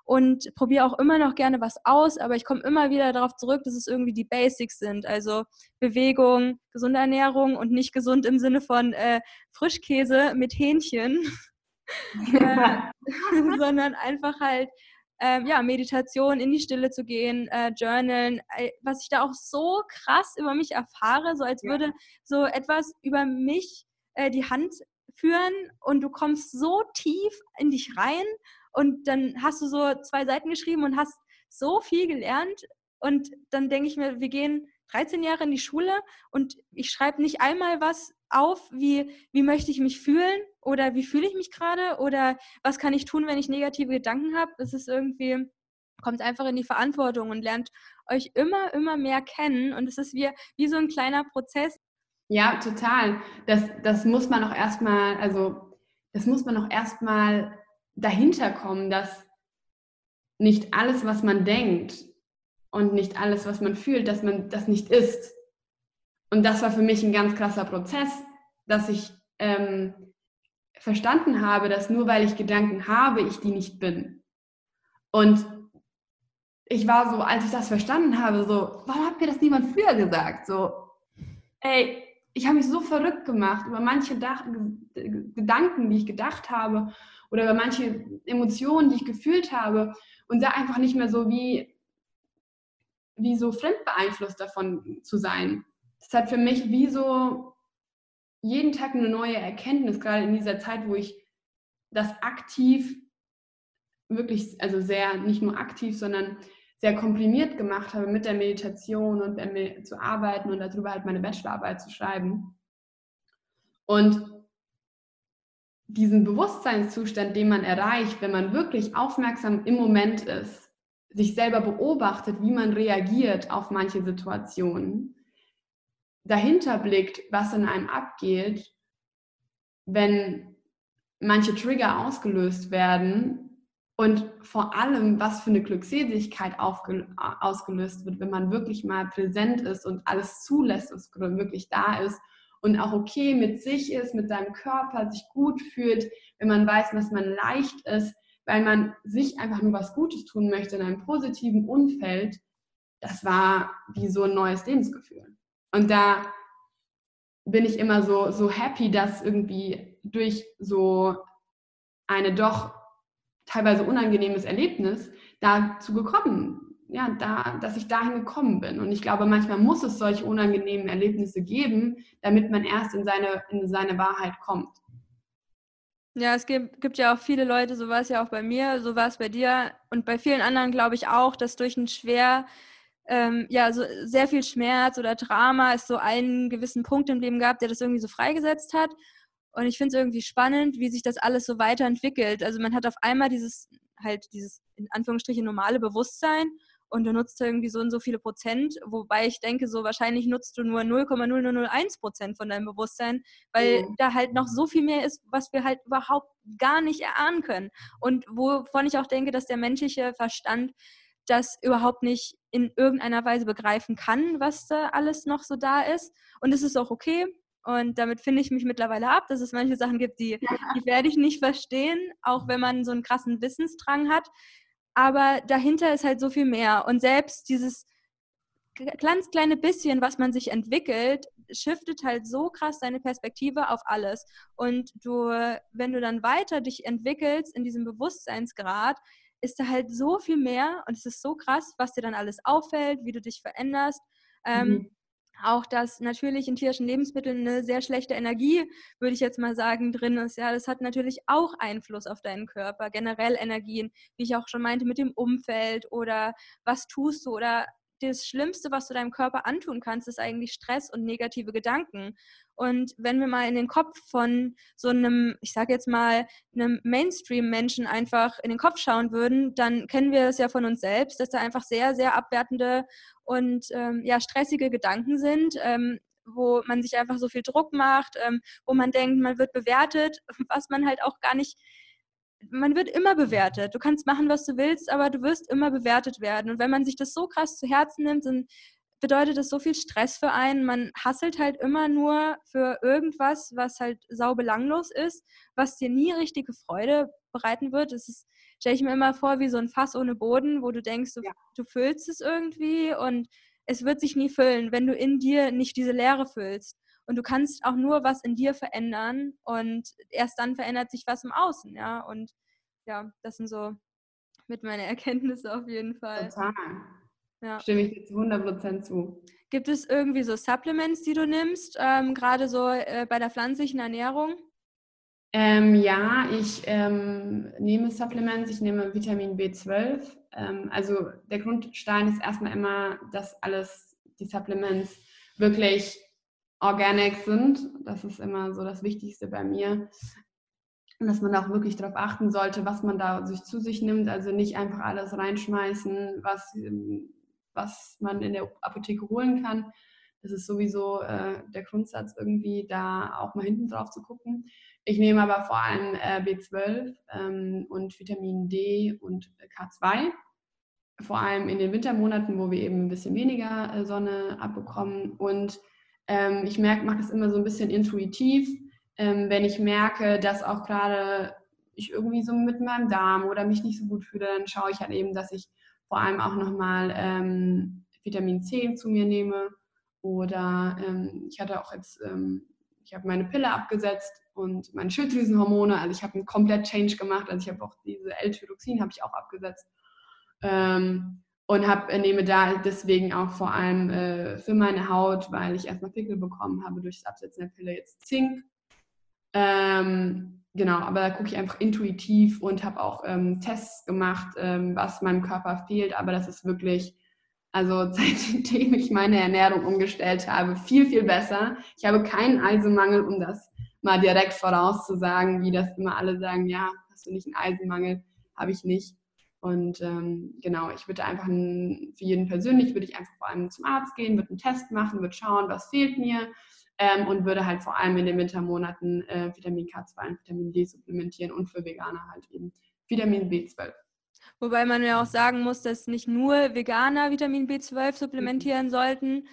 und probiere auch immer noch gerne was aus, aber ich komme immer wieder darauf zurück, dass es irgendwie die Basics sind, also Bewegung, gesunde Ernährung und nicht gesund im Sinne von äh, Frischkäse mit Hähnchen, (laughs) äh, (laughs) sondern einfach halt ähm, ja, Meditation, in die Stille zu gehen, äh, Journalen, äh, was ich da auch so krass über mich erfahre, so als würde so etwas über mich äh, die Hand führen und du kommst so tief in dich rein und dann hast du so zwei Seiten geschrieben und hast so viel gelernt. Und dann denke ich mir, wir gehen 13 Jahre in die Schule und ich schreibe nicht einmal was auf, wie, wie möchte ich mich fühlen oder wie fühle ich mich gerade oder was kann ich tun, wenn ich negative Gedanken habe. Es ist irgendwie, kommt einfach in die Verantwortung und lernt euch immer, immer mehr kennen. Und es ist wie, wie so ein kleiner Prozess. Ja, total. Das, das muss man auch erstmal, also das muss man auch erstmal dahinter kommen, dass nicht alles, was man denkt und nicht alles, was man fühlt, dass man das nicht ist. Und das war für mich ein ganz krasser Prozess, dass ich ähm, verstanden habe, dass nur weil ich Gedanken habe, ich die nicht bin. Und ich war so, als ich das verstanden habe, so, warum hat mir das niemand früher gesagt? So, ey, ich habe mich so verrückt gemacht über manche Dach Gedanken, die ich gedacht habe oder über manche Emotionen, die ich gefühlt habe und da einfach nicht mehr so wie, wie so fremdbeeinflusst davon zu sein. Das hat für mich wie so jeden Tag eine neue Erkenntnis, gerade in dieser Zeit, wo ich das aktiv wirklich, also sehr, nicht nur aktiv, sondern sehr komprimiert gemacht habe mit der Meditation und zu arbeiten und darüber halt meine Bachelorarbeit zu schreiben. Und diesen Bewusstseinszustand, den man erreicht, wenn man wirklich aufmerksam im Moment ist, sich selber beobachtet, wie man reagiert auf manche Situationen, dahinter blickt, was in einem abgeht, wenn manche Trigger ausgelöst werden und vor allem, was für eine Glückseligkeit ausgelöst wird, wenn man wirklich mal präsent ist und alles zulässt, was wirklich da ist und auch okay mit sich ist, mit seinem Körper, sich gut fühlt, wenn man weiß, dass man leicht ist, weil man sich einfach nur was Gutes tun möchte in einem positiven Umfeld, das war wie so ein neues Lebensgefühl. Und da bin ich immer so, so happy, dass irgendwie durch so eine doch teilweise unangenehmes Erlebnis dazu gekommen, ja, da, dass ich dahin gekommen bin. Und ich glaube, manchmal muss es solche unangenehmen Erlebnisse geben, damit man erst in seine, in seine Wahrheit kommt. Ja, es gibt, gibt ja auch viele Leute, so war es ja auch bei mir, so war es bei dir und bei vielen anderen glaube ich auch, dass durch ein schwer, ähm, ja, so sehr viel Schmerz oder Drama es so einen gewissen Punkt im Leben gab, der das irgendwie so freigesetzt hat. Und ich finde es irgendwie spannend, wie sich das alles so weiterentwickelt. Also man hat auf einmal dieses, halt dieses in Anführungsstrichen normale Bewusstsein und du nutzt irgendwie so und so viele Prozent, wobei ich denke, so wahrscheinlich nutzt du nur 0,0001 Prozent von deinem Bewusstsein, weil mhm. da halt noch so viel mehr ist, was wir halt überhaupt gar nicht erahnen können. Und wovon ich auch denke, dass der menschliche Verstand das überhaupt nicht in irgendeiner Weise begreifen kann, was da alles noch so da ist. Und es ist auch okay. Und damit finde ich mich mittlerweile ab, dass es manche Sachen gibt, die, die werde ich nicht verstehen, auch wenn man so einen krassen Wissensdrang hat. Aber dahinter ist halt so viel mehr. Und selbst dieses ganz kleine bisschen, was man sich entwickelt, shiftet halt so krass deine Perspektive auf alles. Und du, wenn du dann weiter dich entwickelst in diesem Bewusstseinsgrad, ist da halt so viel mehr und es ist so krass, was dir dann alles auffällt, wie du dich veränderst. Ähm, mhm. Auch, dass natürlich in tierischen Lebensmitteln eine sehr schlechte Energie, würde ich jetzt mal sagen, drin ist. Ja, das hat natürlich auch Einfluss auf deinen Körper. Generell Energien, wie ich auch schon meinte, mit dem Umfeld oder was tust du oder das Schlimmste, was du deinem Körper antun kannst, ist eigentlich Stress und negative Gedanken. Und wenn wir mal in den Kopf von so einem, ich sage jetzt mal, einem Mainstream-Menschen einfach in den Kopf schauen würden, dann kennen wir das ja von uns selbst, dass da einfach sehr, sehr abwertende und ähm, ja, stressige Gedanken sind. Ähm, wo man sich einfach so viel Druck macht, ähm, wo man denkt, man wird bewertet, (laughs) was man halt auch gar nicht man wird immer bewertet. Du kannst machen, was du willst, aber du wirst immer bewertet werden. Und wenn man sich das so krass zu Herzen nimmt, dann bedeutet das so viel Stress für einen. Man hasselt halt immer nur für irgendwas, was halt sau belanglos ist, was dir nie richtige Freude bereiten wird. Das stelle ich mir immer vor, wie so ein Fass ohne Boden, wo du denkst, du, ja. du füllst es irgendwie und es wird sich nie füllen, wenn du in dir nicht diese Leere füllst. Und du kannst auch nur was in dir verändern und erst dann verändert sich was im Außen, ja. Und ja, das sind so mit meinen (laughs) Erkenntnisse auf jeden Fall. Total. Ja. Stimme ich dir zu 100% zu. Gibt es irgendwie so Supplements, die du nimmst, ähm, gerade so äh, bei der pflanzlichen Ernährung? Ähm, ja, ich ähm, nehme Supplements, ich nehme Vitamin B12. Ähm, also der Grundstein ist erstmal immer, dass alles, die Supplements wirklich organic sind. Das ist immer so das Wichtigste bei mir. Und dass man auch wirklich darauf achten sollte, was man da sich zu sich nimmt. Also nicht einfach alles reinschmeißen, was, was man in der Apotheke holen kann. Das ist sowieso äh, der Grundsatz, irgendwie da auch mal hinten drauf zu gucken. Ich nehme aber vor allem äh, B12 ähm, und Vitamin D und K2 vor allem in den Wintermonaten, wo wir eben ein bisschen weniger äh, Sonne abbekommen. Und ähm, ich merke, mache das immer so ein bisschen intuitiv, ähm, wenn ich merke, dass auch gerade ich irgendwie so mit meinem Darm oder mich nicht so gut fühle, dann schaue ich halt eben, dass ich vor allem auch nochmal ähm, Vitamin C zu mir nehme. Oder ähm, ich hatte auch jetzt, ähm, ich habe meine Pille abgesetzt und meine Schilddrüsenhormone, also ich habe einen komplett Change gemacht, also ich habe auch diese L-Tyroxin habe ich auch abgesetzt. Ähm, und hab, äh, nehme da deswegen auch vor allem äh, für meine Haut, weil ich erstmal Pickel bekommen habe durch das Absetzen der Pille jetzt Zink. Ähm, genau, aber da gucke ich einfach intuitiv und habe auch ähm, Tests gemacht, ähm, was meinem Körper fehlt, aber das ist wirklich also (laughs) seitdem ich meine Ernährung umgestellt habe, viel, viel besser. Ich habe keinen Eisenmangel, um das mal direkt vorauszusagen, wie das immer alle sagen, ja, hast du nicht einen Eisenmangel? Habe ich nicht. Und ähm, genau, ich würde einfach einen, für jeden persönlich, würde ich einfach vor allem zum Arzt gehen, würde einen Test machen, würde schauen, was fehlt mir ähm, und würde halt vor allem in den Wintermonaten äh, Vitamin K2 und Vitamin D supplementieren und für Veganer halt eben Vitamin B12. Wobei man ja auch sagen muss, dass nicht nur Veganer Vitamin B12 supplementieren sollten,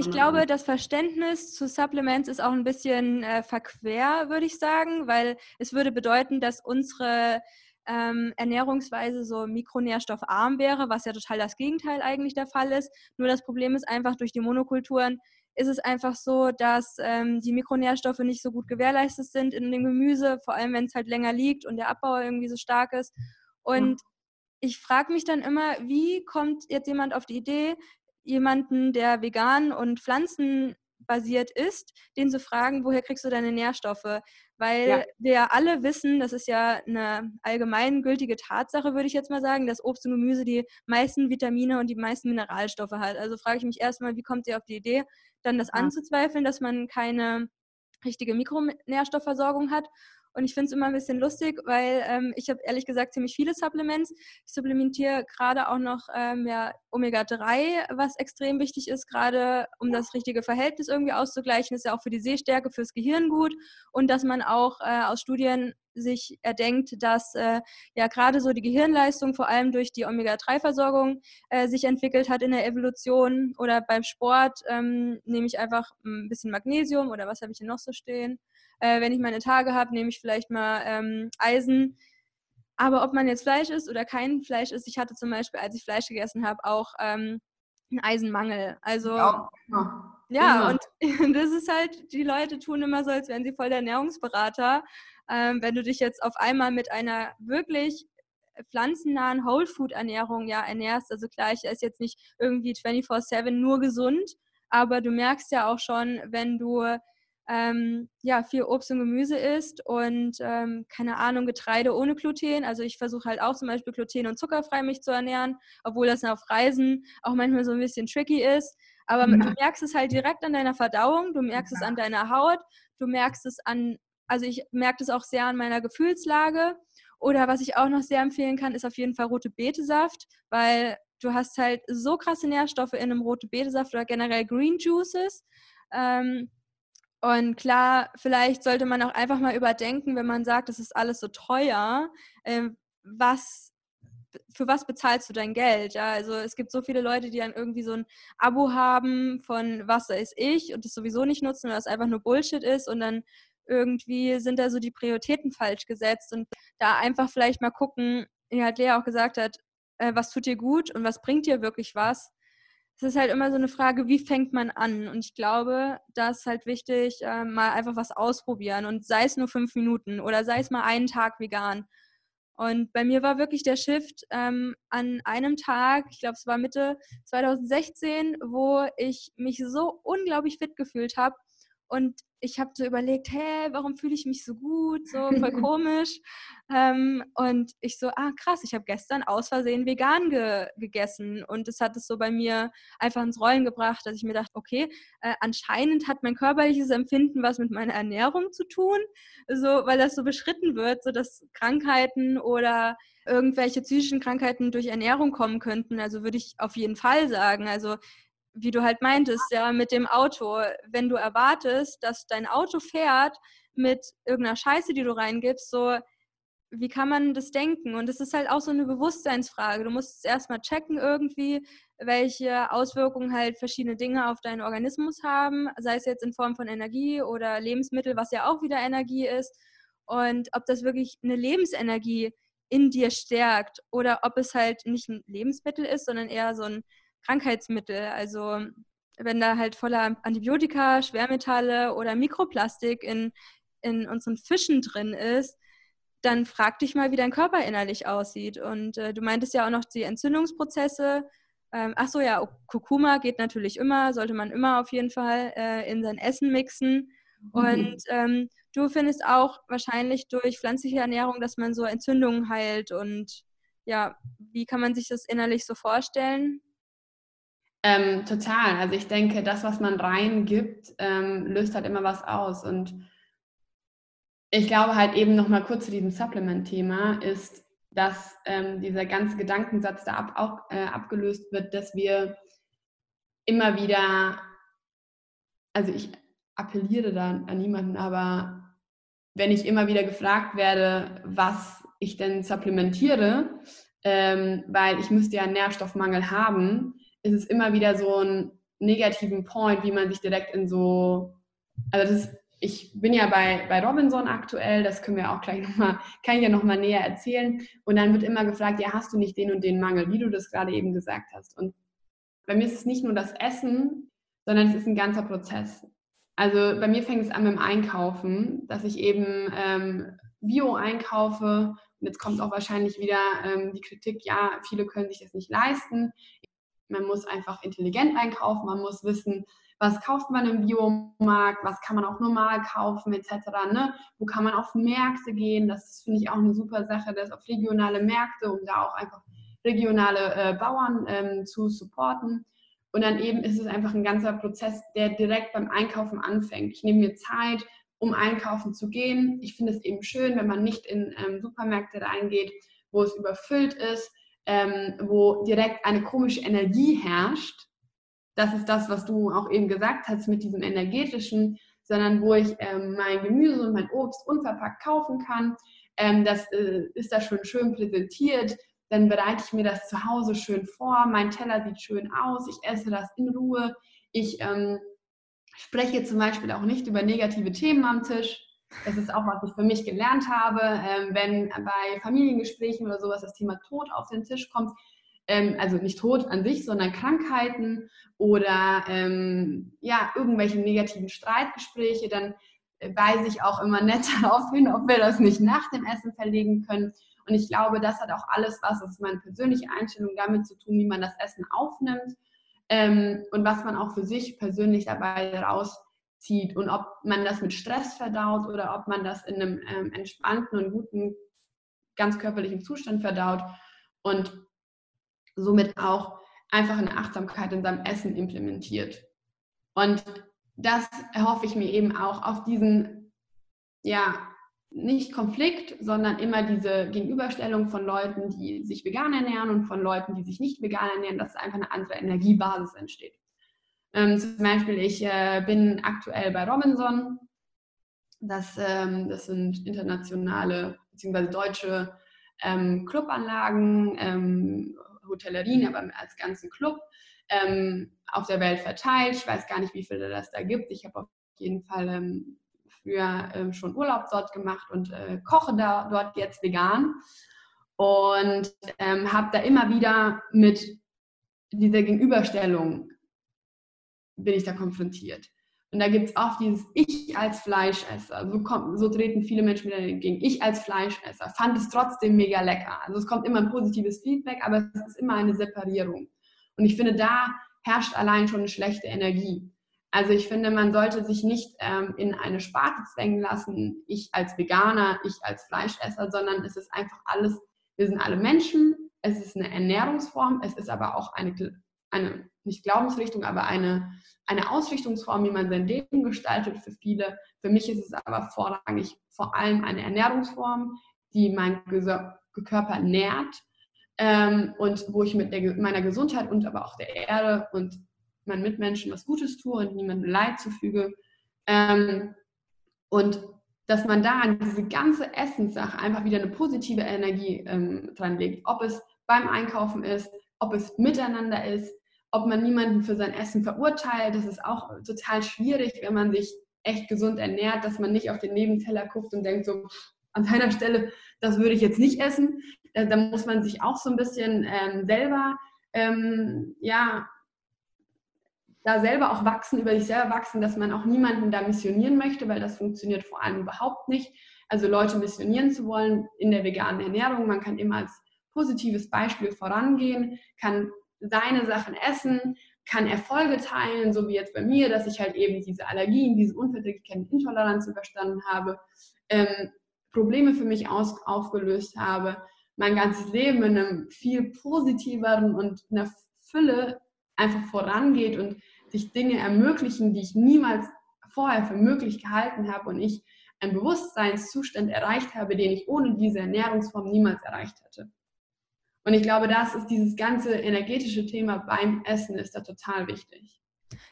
ich glaube, das Verständnis zu Supplements ist auch ein bisschen äh, verquer, würde ich sagen, weil es würde bedeuten, dass unsere ähm, Ernährungsweise so mikronährstoffarm wäre, was ja total das Gegenteil eigentlich der Fall ist. Nur das Problem ist einfach, durch die Monokulturen ist es einfach so, dass ähm, die Mikronährstoffe nicht so gut gewährleistet sind in dem Gemüse, vor allem wenn es halt länger liegt und der Abbau irgendwie so stark ist. Und ich frage mich dann immer, wie kommt jetzt jemand auf die Idee, jemanden, der vegan und pflanzenbasiert ist, den zu fragen, woher kriegst du deine Nährstoffe? Weil ja. wir ja alle wissen, das ist ja eine allgemeingültige Tatsache, würde ich jetzt mal sagen, dass Obst und Gemüse die meisten Vitamine und die meisten Mineralstoffe hat. Also frage ich mich erstmal, wie kommt ihr auf die Idee, dann das ja. anzuzweifeln, dass man keine richtige Mikronährstoffversorgung hat und ich finde es immer ein bisschen lustig, weil ähm, ich habe ehrlich gesagt ziemlich viele Supplements. Ich supplementiere gerade auch noch ähm, ja, Omega-3, was extrem wichtig ist, gerade um das richtige Verhältnis irgendwie auszugleichen. Ist ja auch für die Sehstärke, fürs Gehirn gut. Und dass man auch äh, aus Studien sich erdenkt, dass äh, ja gerade so die Gehirnleistung vor allem durch die Omega-3-Versorgung äh, sich entwickelt hat in der Evolution oder beim Sport ähm, nehme ich einfach ein bisschen Magnesium oder was habe ich hier noch so stehen? Äh, wenn ich meine Tage habe, nehme ich vielleicht mal ähm, Eisen. Aber ob man jetzt Fleisch isst oder kein Fleisch isst, ich hatte zum Beispiel, als ich Fleisch gegessen habe, auch ähm, einen Eisenmangel. Also ja, ja und (laughs) das ist halt, die Leute tun immer so, als wären sie voll der Ernährungsberater. Ähm, wenn du dich jetzt auf einmal mit einer wirklich pflanzennahen Whole Food Ernährung ja ernährst, also klar, ich esse jetzt nicht irgendwie 24/7 nur gesund, aber du merkst ja auch schon, wenn du ähm, ja, viel Obst und Gemüse isst und ähm, keine Ahnung, Getreide ohne Gluten. Also ich versuche halt auch zum Beispiel Gluten- und zuckerfrei mich zu ernähren, obwohl das auf Reisen auch manchmal so ein bisschen tricky ist. Aber ja. du merkst es halt direkt an deiner Verdauung, du merkst ja. es an deiner Haut, du merkst es an, also ich merke es auch sehr an meiner Gefühlslage. Oder was ich auch noch sehr empfehlen kann, ist auf jeden Fall rote Betesaft, weil du hast halt so krasse Nährstoffe in einem rote Betesaft oder generell Green Juices. Ähm, und klar, vielleicht sollte man auch einfach mal überdenken, wenn man sagt, das ist alles so teuer, äh, was für was bezahlst du dein Geld? Ja, also es gibt so viele Leute, die dann irgendwie so ein Abo haben von was ist ich und das sowieso nicht nutzen, weil es einfach nur Bullshit ist und dann irgendwie sind da so die Prioritäten falsch gesetzt und da einfach vielleicht mal gucken, wie halt Lea auch gesagt hat, äh, was tut dir gut und was bringt dir wirklich was es ist halt immer so eine Frage, wie fängt man an? Und ich glaube, da ist halt wichtig, äh, mal einfach was ausprobieren und sei es nur fünf Minuten oder sei es mal einen Tag vegan. Und bei mir war wirklich der Shift ähm, an einem Tag, ich glaube, es war Mitte 2016, wo ich mich so unglaublich fit gefühlt habe und ich habe so überlegt, hä, warum fühle ich mich so gut, so (laughs) voll komisch. Ähm, und ich so, ah krass, ich habe gestern aus Versehen vegan ge gegessen. Und das hat es so bei mir einfach ins Rollen gebracht, dass ich mir dachte, okay, äh, anscheinend hat mein körperliches Empfinden was mit meiner Ernährung zu tun, so, weil das so beschritten wird, so dass Krankheiten oder irgendwelche psychischen Krankheiten durch Ernährung kommen könnten. Also würde ich auf jeden Fall sagen. Also wie du halt meintest, ja, mit dem Auto. Wenn du erwartest, dass dein Auto fährt mit irgendeiner Scheiße, die du reingibst, so, wie kann man das denken? Und es ist halt auch so eine Bewusstseinsfrage. Du musst erstmal checken irgendwie, welche Auswirkungen halt verschiedene Dinge auf deinen Organismus haben, sei es jetzt in Form von Energie oder Lebensmittel, was ja auch wieder Energie ist. Und ob das wirklich eine Lebensenergie in dir stärkt oder ob es halt nicht ein Lebensmittel ist, sondern eher so ein Krankheitsmittel. Also wenn da halt voller Antibiotika, Schwermetalle oder Mikroplastik in, in unseren Fischen drin ist, dann frag dich mal, wie dein Körper innerlich aussieht. Und äh, du meintest ja auch noch die Entzündungsprozesse. Ähm, ach so, ja, Kurkuma geht natürlich immer, sollte man immer auf jeden Fall äh, in sein Essen mixen. Mhm. Und ähm, du findest auch wahrscheinlich durch pflanzliche Ernährung, dass man so Entzündungen heilt. Und ja, wie kann man sich das innerlich so vorstellen? Ähm, total. Also ich denke, das, was man reingibt, ähm, löst halt immer was aus. Und ich glaube halt eben noch mal kurz zu diesem Supplement-Thema ist, dass ähm, dieser ganze Gedankensatz da ab, auch, äh, abgelöst wird, dass wir immer wieder, also ich appelliere da an niemanden, aber wenn ich immer wieder gefragt werde, was ich denn supplementiere, ähm, weil ich müsste ja einen Nährstoffmangel haben, ist es immer wieder so ein negativen Point, wie man sich direkt in so, also das ist ich bin ja bei, bei Robinson aktuell, das können wir auch gleich nochmal, kann ich ja nochmal näher erzählen. Und dann wird immer gefragt, ja, hast du nicht den und den Mangel, wie du das gerade eben gesagt hast. Und bei mir ist es nicht nur das Essen, sondern es ist ein ganzer Prozess. Also bei mir fängt es an mit dem Einkaufen, dass ich eben ähm, Bio einkaufe. Und jetzt kommt auch wahrscheinlich wieder ähm, die Kritik, ja, viele können sich das nicht leisten. Man muss einfach intelligent einkaufen, man muss wissen, was kauft man im Biomarkt, was kann man auch normal kaufen, etc. Ne? Wo kann man auf Märkte gehen? Das finde ich auch eine super Sache, das auf regionale Märkte, um da auch einfach regionale äh, Bauern ähm, zu supporten. Und dann eben ist es einfach ein ganzer Prozess, der direkt beim Einkaufen anfängt. Ich nehme mir Zeit, um einkaufen zu gehen. Ich finde es eben schön, wenn man nicht in ähm, Supermärkte reingeht, wo es überfüllt ist, ähm, wo direkt eine komische Energie herrscht das ist das, was du auch eben gesagt hast mit diesem energetischen, sondern wo ich ähm, mein Gemüse und mein Obst unverpackt kaufen kann. Ähm, das äh, ist da schon schön präsentiert. Dann bereite ich mir das zu Hause schön vor. Mein Teller sieht schön aus. Ich esse das in Ruhe. Ich ähm, spreche zum Beispiel auch nicht über negative Themen am Tisch. Das ist auch, was ich für mich gelernt habe. Ähm, wenn bei Familiengesprächen oder sowas das Thema Tod auf den Tisch kommt, ähm, also nicht Tod an sich, sondern Krankheiten oder ähm, ja, irgendwelche negativen Streitgespräche, dann äh, weise ich auch immer (laughs) nett darauf hin, ob wir das nicht nach dem Essen verlegen können. Und ich glaube, das hat auch alles was, das ist meine persönliche Einstellung, damit zu tun, wie man das Essen aufnimmt ähm, und was man auch für sich persönlich dabei rauszieht und ob man das mit Stress verdaut oder ob man das in einem ähm, entspannten und guten, ganz körperlichen Zustand verdaut. Und somit auch einfach eine Achtsamkeit in seinem Essen implementiert. Und das erhoffe ich mir eben auch auf diesen, ja, nicht Konflikt, sondern immer diese Gegenüberstellung von Leuten, die sich vegan ernähren und von Leuten, die sich nicht vegan ernähren, dass einfach eine andere Energiebasis entsteht. Ähm, zum Beispiel, ich äh, bin aktuell bei Robinson. Das, ähm, das sind internationale bzw. deutsche ähm, Clubanlagen, ähm, Hotellerien, aber als ganzen Club ähm, auf der Welt verteilt. Ich weiß gar nicht, wie viele das da gibt. Ich habe auf jeden Fall ähm, früher schon Urlaub dort gemacht und äh, koche da dort jetzt vegan und habe da immer wieder mit dieser Gegenüberstellung bin ich da konfrontiert. Und da gibt es oft dieses Ich als Fleischesser. So, kommt, so treten viele Menschen wieder entgegen. Ich als Fleischesser fand es trotzdem mega lecker. Also es kommt immer ein positives Feedback, aber es ist immer eine Separierung. Und ich finde, da herrscht allein schon eine schlechte Energie. Also ich finde, man sollte sich nicht ähm, in eine Sparte zwängen lassen, ich als Veganer, ich als Fleischesser, sondern es ist einfach alles, wir sind alle Menschen, es ist eine Ernährungsform, es ist aber auch eine, eine nicht Glaubensrichtung, aber eine, eine Ausrichtungsform, wie man sein Leben gestaltet für viele. Für mich ist es aber vorrangig vor allem eine Ernährungsform, die mein Körper nährt ähm, und wo ich mit der, meiner Gesundheit und aber auch der Erde und meinen Mitmenschen was Gutes tue und niemandem Leid zufüge. Ähm, und dass man da an diese ganze Essenssache einfach wieder eine positive Energie ähm, dran legt. Ob es beim Einkaufen ist, ob es miteinander ist, ob man niemanden für sein Essen verurteilt. Das ist auch total schwierig, wenn man sich echt gesund ernährt, dass man nicht auf den Nebenteller guckt und denkt so, an seiner Stelle, das würde ich jetzt nicht essen. Äh, da muss man sich auch so ein bisschen ähm, selber, ähm, ja, da selber auch wachsen, über sich selber wachsen, dass man auch niemanden da missionieren möchte, weil das funktioniert vor allem überhaupt nicht. Also Leute missionieren zu wollen in der veganen Ernährung. Man kann immer als positives Beispiel vorangehen, kann seine Sachen essen, kann Erfolge teilen, so wie jetzt bei mir, dass ich halt eben diese Allergien, diese Unverträglichkeiten, Intoleranz überstanden habe, ähm, Probleme für mich aus, aufgelöst habe, mein ganzes Leben in einem viel positiveren und einer Fülle einfach vorangeht und sich Dinge ermöglichen, die ich niemals vorher für möglich gehalten habe und ich einen Bewusstseinszustand erreicht habe, den ich ohne diese Ernährungsform niemals erreicht hätte. Und ich glaube, das ist dieses ganze energetische Thema beim Essen ist da total wichtig.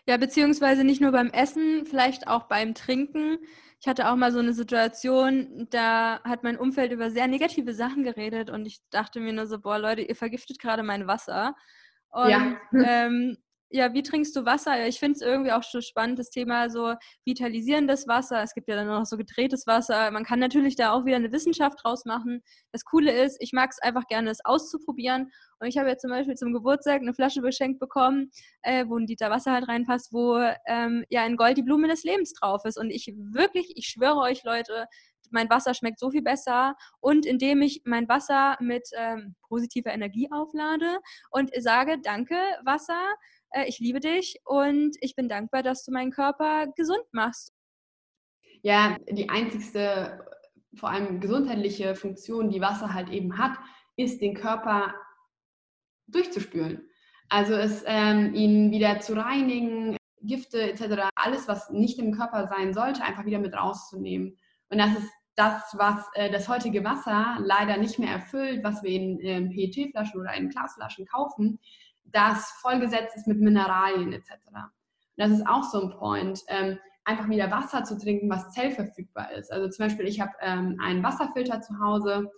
Ja, beziehungsweise nicht nur beim Essen, vielleicht auch beim Trinken. Ich hatte auch mal so eine Situation, da hat mein Umfeld über sehr negative Sachen geredet und ich dachte mir nur so, boah Leute, ihr vergiftet gerade mein Wasser. Und ja. ähm, ja, wie trinkst du Wasser? Ich finde es irgendwie auch schon spannend, das Thema so vitalisierendes Wasser. Es gibt ja dann noch so gedrehtes Wasser. Man kann natürlich da auch wieder eine Wissenschaft draus machen. Das Coole ist, ich mag es einfach gerne, das auszuprobieren. Und ich habe jetzt zum Beispiel zum Geburtstag eine Flasche beschenkt bekommen, äh, wo ein Liter Wasser halt reinpasst, wo ähm, ja in Gold die Blume des Lebens drauf ist. Und ich wirklich, ich schwöre euch Leute, mein Wasser schmeckt so viel besser und indem ich mein Wasser mit ähm, positiver Energie auflade und sage, danke Wasser, äh, ich liebe dich und ich bin dankbar, dass du meinen Körper gesund machst. Ja, die einzigste, vor allem gesundheitliche Funktion, die Wasser halt eben hat, ist, den Körper durchzuspülen. Also es ähm, ihn wieder zu reinigen, Gifte etc., alles, was nicht im Körper sein sollte, einfach wieder mit rauszunehmen. Und das ist das, was äh, das heutige Wasser leider nicht mehr erfüllt, was wir in ähm, PET-Flaschen oder in Glasflaschen kaufen, das vollgesetzt ist mit Mineralien etc. Und das ist auch so ein Point, ähm, einfach wieder Wasser zu trinken, was zellverfügbar ist. Also zum Beispiel, ich habe ähm, einen Wasserfilter zu Hause,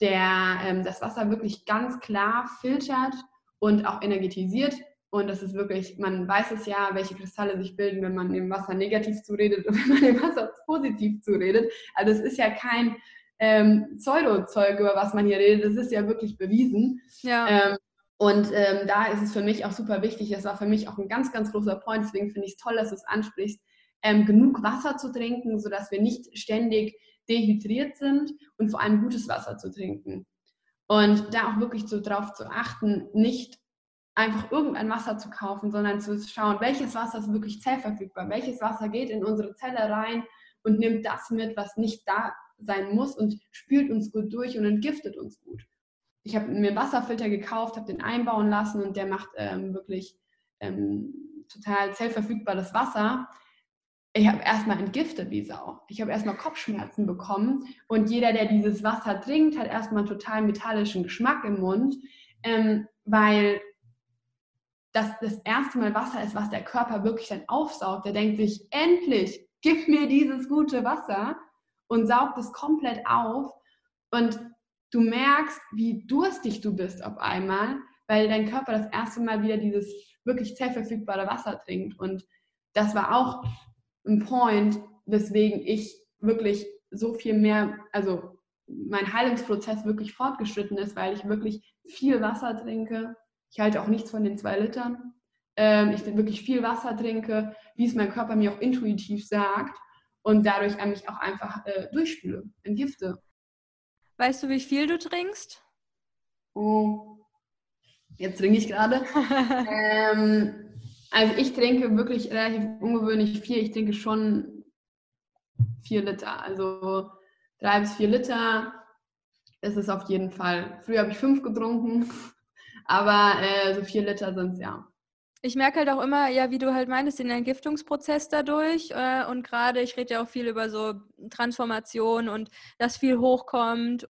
der ähm, das Wasser wirklich ganz klar filtert und auch energetisiert. Und das ist wirklich, man weiß es ja, welche Kristalle sich bilden, wenn man dem Wasser negativ zuredet und (laughs) wenn man dem Wasser positiv zuredet. Also es ist ja kein ähm, Pseudo-Zeug, über was man hier redet. Das ist ja wirklich bewiesen. Ja. Ähm, und ähm, da ist es für mich auch super wichtig, das war für mich auch ein ganz, ganz großer Point, deswegen finde ich es toll, dass du es ansprichst, ähm, genug Wasser zu trinken, sodass wir nicht ständig dehydriert sind und vor allem gutes Wasser zu trinken. Und da auch wirklich so drauf zu achten, nicht einfach irgendein Wasser zu kaufen, sondern zu schauen, welches Wasser ist wirklich zellverfügbar, welches Wasser geht in unsere Zelle rein und nimmt das mit, was nicht da sein muss und spült uns gut durch und entgiftet uns gut ich habe mir einen Wasserfilter gekauft, habe den einbauen lassen und der macht ähm, wirklich ähm, total zellverfügbares Wasser. Ich habe erstmal entgiftet wie Sau. Ich habe erstmal Kopfschmerzen bekommen und jeder, der dieses Wasser trinkt, hat erstmal einen total metallischen Geschmack im Mund, ähm, weil das das erste Mal Wasser ist, was der Körper wirklich dann aufsaugt. Der denkt sich, endlich, gib mir dieses gute Wasser und saugt es komplett auf. Und du merkst, wie durstig du bist auf einmal, weil dein Körper das erste Mal wieder dieses wirklich zellverfügbare Wasser trinkt. Und das war auch ein Point, weswegen ich wirklich so viel mehr, also mein Heilungsprozess wirklich fortgeschritten ist, weil ich wirklich viel Wasser trinke. Ich halte auch nichts von den zwei Litern. Ähm, ich wirklich viel Wasser trinke, wie es mein Körper mir auch intuitiv sagt und dadurch mich auch einfach äh, durchspüle, entgifte. Weißt du, wie viel du trinkst? Oh, jetzt trinke ich gerade. (laughs) ähm, also ich trinke wirklich relativ ungewöhnlich viel. Ich trinke schon vier Liter. Also drei bis vier Liter ist es auf jeden Fall. Früher habe ich fünf getrunken, (laughs) aber äh, so vier Liter sind es ja. Ich merke halt auch immer, ja, wie du halt meinst, den Entgiftungsprozess dadurch. Äh, und gerade, ich rede ja auch viel über so Transformation und dass viel hochkommt.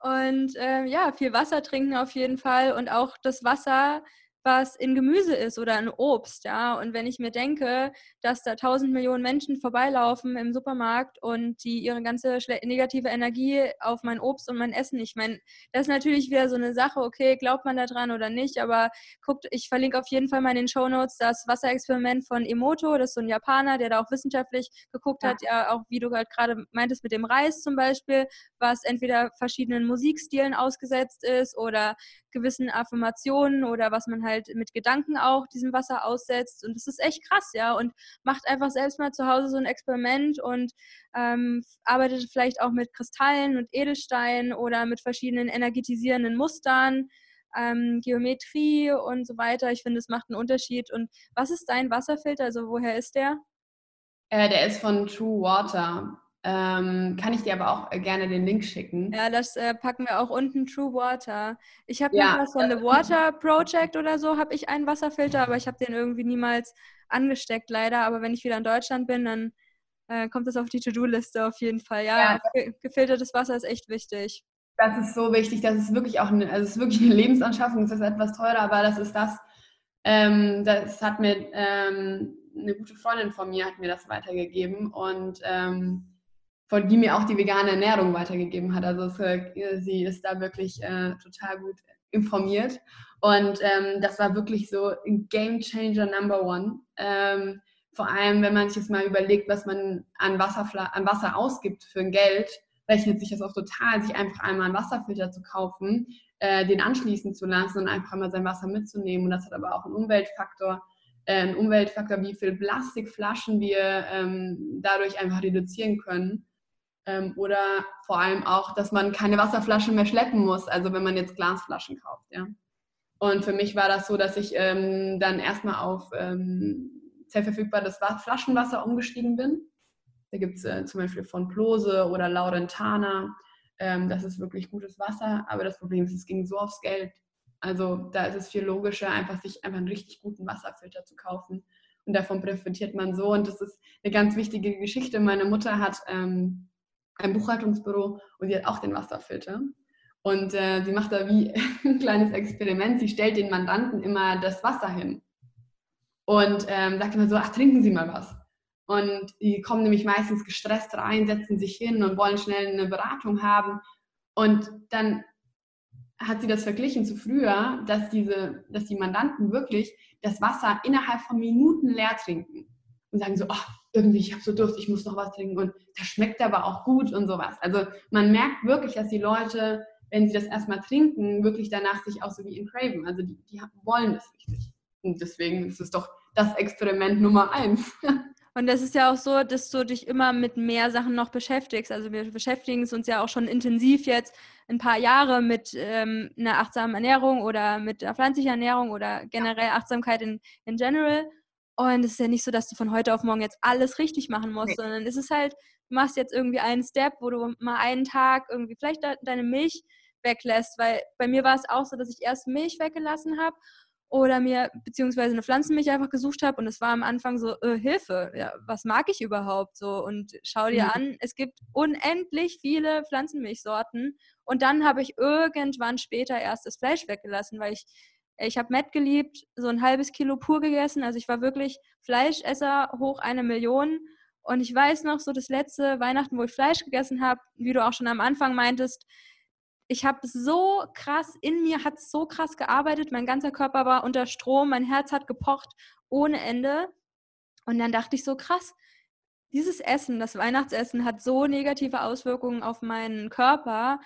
Und äh, ja, viel Wasser trinken auf jeden Fall. Und auch das Wasser was in Gemüse ist oder in Obst, ja. Und wenn ich mir denke, dass da tausend Millionen Menschen vorbeilaufen im Supermarkt und die ihre ganze negative Energie auf mein Obst und mein Essen, ich meine, das ist natürlich wieder so eine Sache, okay, glaubt man da dran oder nicht, aber guckt, ich verlinke auf jeden Fall mal in den Show Notes das Wasserexperiment von Emoto, das ist so ein Japaner, der da auch wissenschaftlich geguckt ja. hat, ja, auch wie du halt gerade meintest mit dem Reis zum Beispiel, was entweder verschiedenen Musikstilen ausgesetzt ist oder gewissen Affirmationen oder was man halt mit Gedanken auch diesem Wasser aussetzt. Und das ist echt krass, ja. Und macht einfach selbst mal zu Hause so ein Experiment und ähm, arbeitet vielleicht auch mit Kristallen und Edelsteinen oder mit verschiedenen energetisierenden Mustern. Ähm, Geometrie und so weiter. Ich finde, es macht einen Unterschied. Und was ist dein Wasserfilter? Also woher ist der? Äh, der ist von True Water. Ähm, kann ich dir aber auch äh, gerne den Link schicken. Ja, das äh, packen wir auch unten, True Water. Ich habe ja. noch was von The Water Project oder so, habe ich einen Wasserfilter, aber ich habe den irgendwie niemals angesteckt, leider. Aber wenn ich wieder in Deutschland bin, dann äh, kommt das auf die To-Do-Liste auf jeden Fall. Ja, ja, gefiltertes Wasser ist echt wichtig. Das ist so wichtig, das ist wirklich auch eine, also es ist wirklich eine Lebensanschaffung, es ist etwas teurer, aber das ist das, ähm, das hat mir ähm, eine gute Freundin von mir hat mir das weitergegeben und ähm, von die mir auch die vegane Ernährung weitergegeben hat. Also es, äh, sie ist da wirklich äh, total gut informiert. Und ähm, das war wirklich so ein Game Changer Number One. Ähm, vor allem, wenn man sich jetzt mal überlegt, was man an, an Wasser ausgibt für ein Geld, rechnet sich das auch total, sich einfach einmal einen Wasserfilter zu kaufen, äh, den anschließen zu lassen und einfach mal sein Wasser mitzunehmen. Und das hat aber auch einen Umweltfaktor, äh, Umweltfaktor, wie viel Plastikflaschen wir ähm, dadurch einfach reduzieren können. Ähm, oder vor allem auch, dass man keine Wasserflaschen mehr schleppen muss, also wenn man jetzt Glasflaschen kauft. Ja. Und für mich war das so, dass ich ähm, dann erstmal auf ähm, sehr verfügbares Flaschenwasser umgestiegen bin. Da gibt es äh, zum Beispiel von Plose oder Laurentana. Ähm, das ist wirklich gutes Wasser, aber das Problem ist, es ging so aufs Geld. Also da ist es viel logischer, einfach sich einfach einen richtig guten Wasserfilter zu kaufen. Und davon profitiert man so. Und das ist eine ganz wichtige Geschichte. Meine Mutter hat ähm, ein Buchhaltungsbüro und die hat auch den Wasserfilter. Und äh, sie macht da wie (laughs) ein kleines Experiment. Sie stellt den Mandanten immer das Wasser hin und ähm, sagt immer so, ach, trinken Sie mal was. Und die kommen nämlich meistens gestresst rein, setzen sich hin und wollen schnell eine Beratung haben. Und dann hat sie das verglichen zu früher, dass, diese, dass die Mandanten wirklich das Wasser innerhalb von Minuten leer trinken und sagen so, oh, irgendwie, ich habe so Durst, ich muss noch was trinken und das schmeckt aber auch gut und sowas. Also man merkt wirklich, dass die Leute, wenn sie das erstmal trinken, wirklich danach sich auch so wie in Craven, also die, die wollen das richtig. Und deswegen ist es doch das Experiment Nummer eins. (laughs) Und das ist ja auch so, dass du dich immer mit mehr Sachen noch beschäftigst. Also wir beschäftigen uns ja auch schon intensiv jetzt ein paar Jahre mit ähm, einer achtsamen Ernährung oder mit der pflanzlichen Ernährung oder generell Achtsamkeit in, in general. Und es ist ja nicht so, dass du von heute auf morgen jetzt alles richtig machen musst, nee. sondern es ist halt, du machst jetzt irgendwie einen Step, wo du mal einen Tag irgendwie vielleicht deine Milch weglässt, weil bei mir war es auch so, dass ich erst Milch weggelassen habe oder mir beziehungsweise eine Pflanzenmilch einfach gesucht habe und es war am Anfang so äh, Hilfe, ja, was mag ich überhaupt so und schau dir mhm. an, es gibt unendlich viele Pflanzenmilchsorten und dann habe ich irgendwann später erst das Fleisch weggelassen, weil ich ich habe Matt geliebt, so ein halbes Kilo pur gegessen. Also ich war wirklich Fleischesser hoch eine Million. Und ich weiß noch, so das letzte Weihnachten, wo ich Fleisch gegessen habe, wie du auch schon am Anfang meintest, ich habe so krass, in mir hat es so krass gearbeitet, mein ganzer Körper war unter Strom, mein Herz hat gepocht ohne Ende. Und dann dachte ich so, krass, dieses Essen, das Weihnachtsessen hat so negative Auswirkungen auf meinen Körper,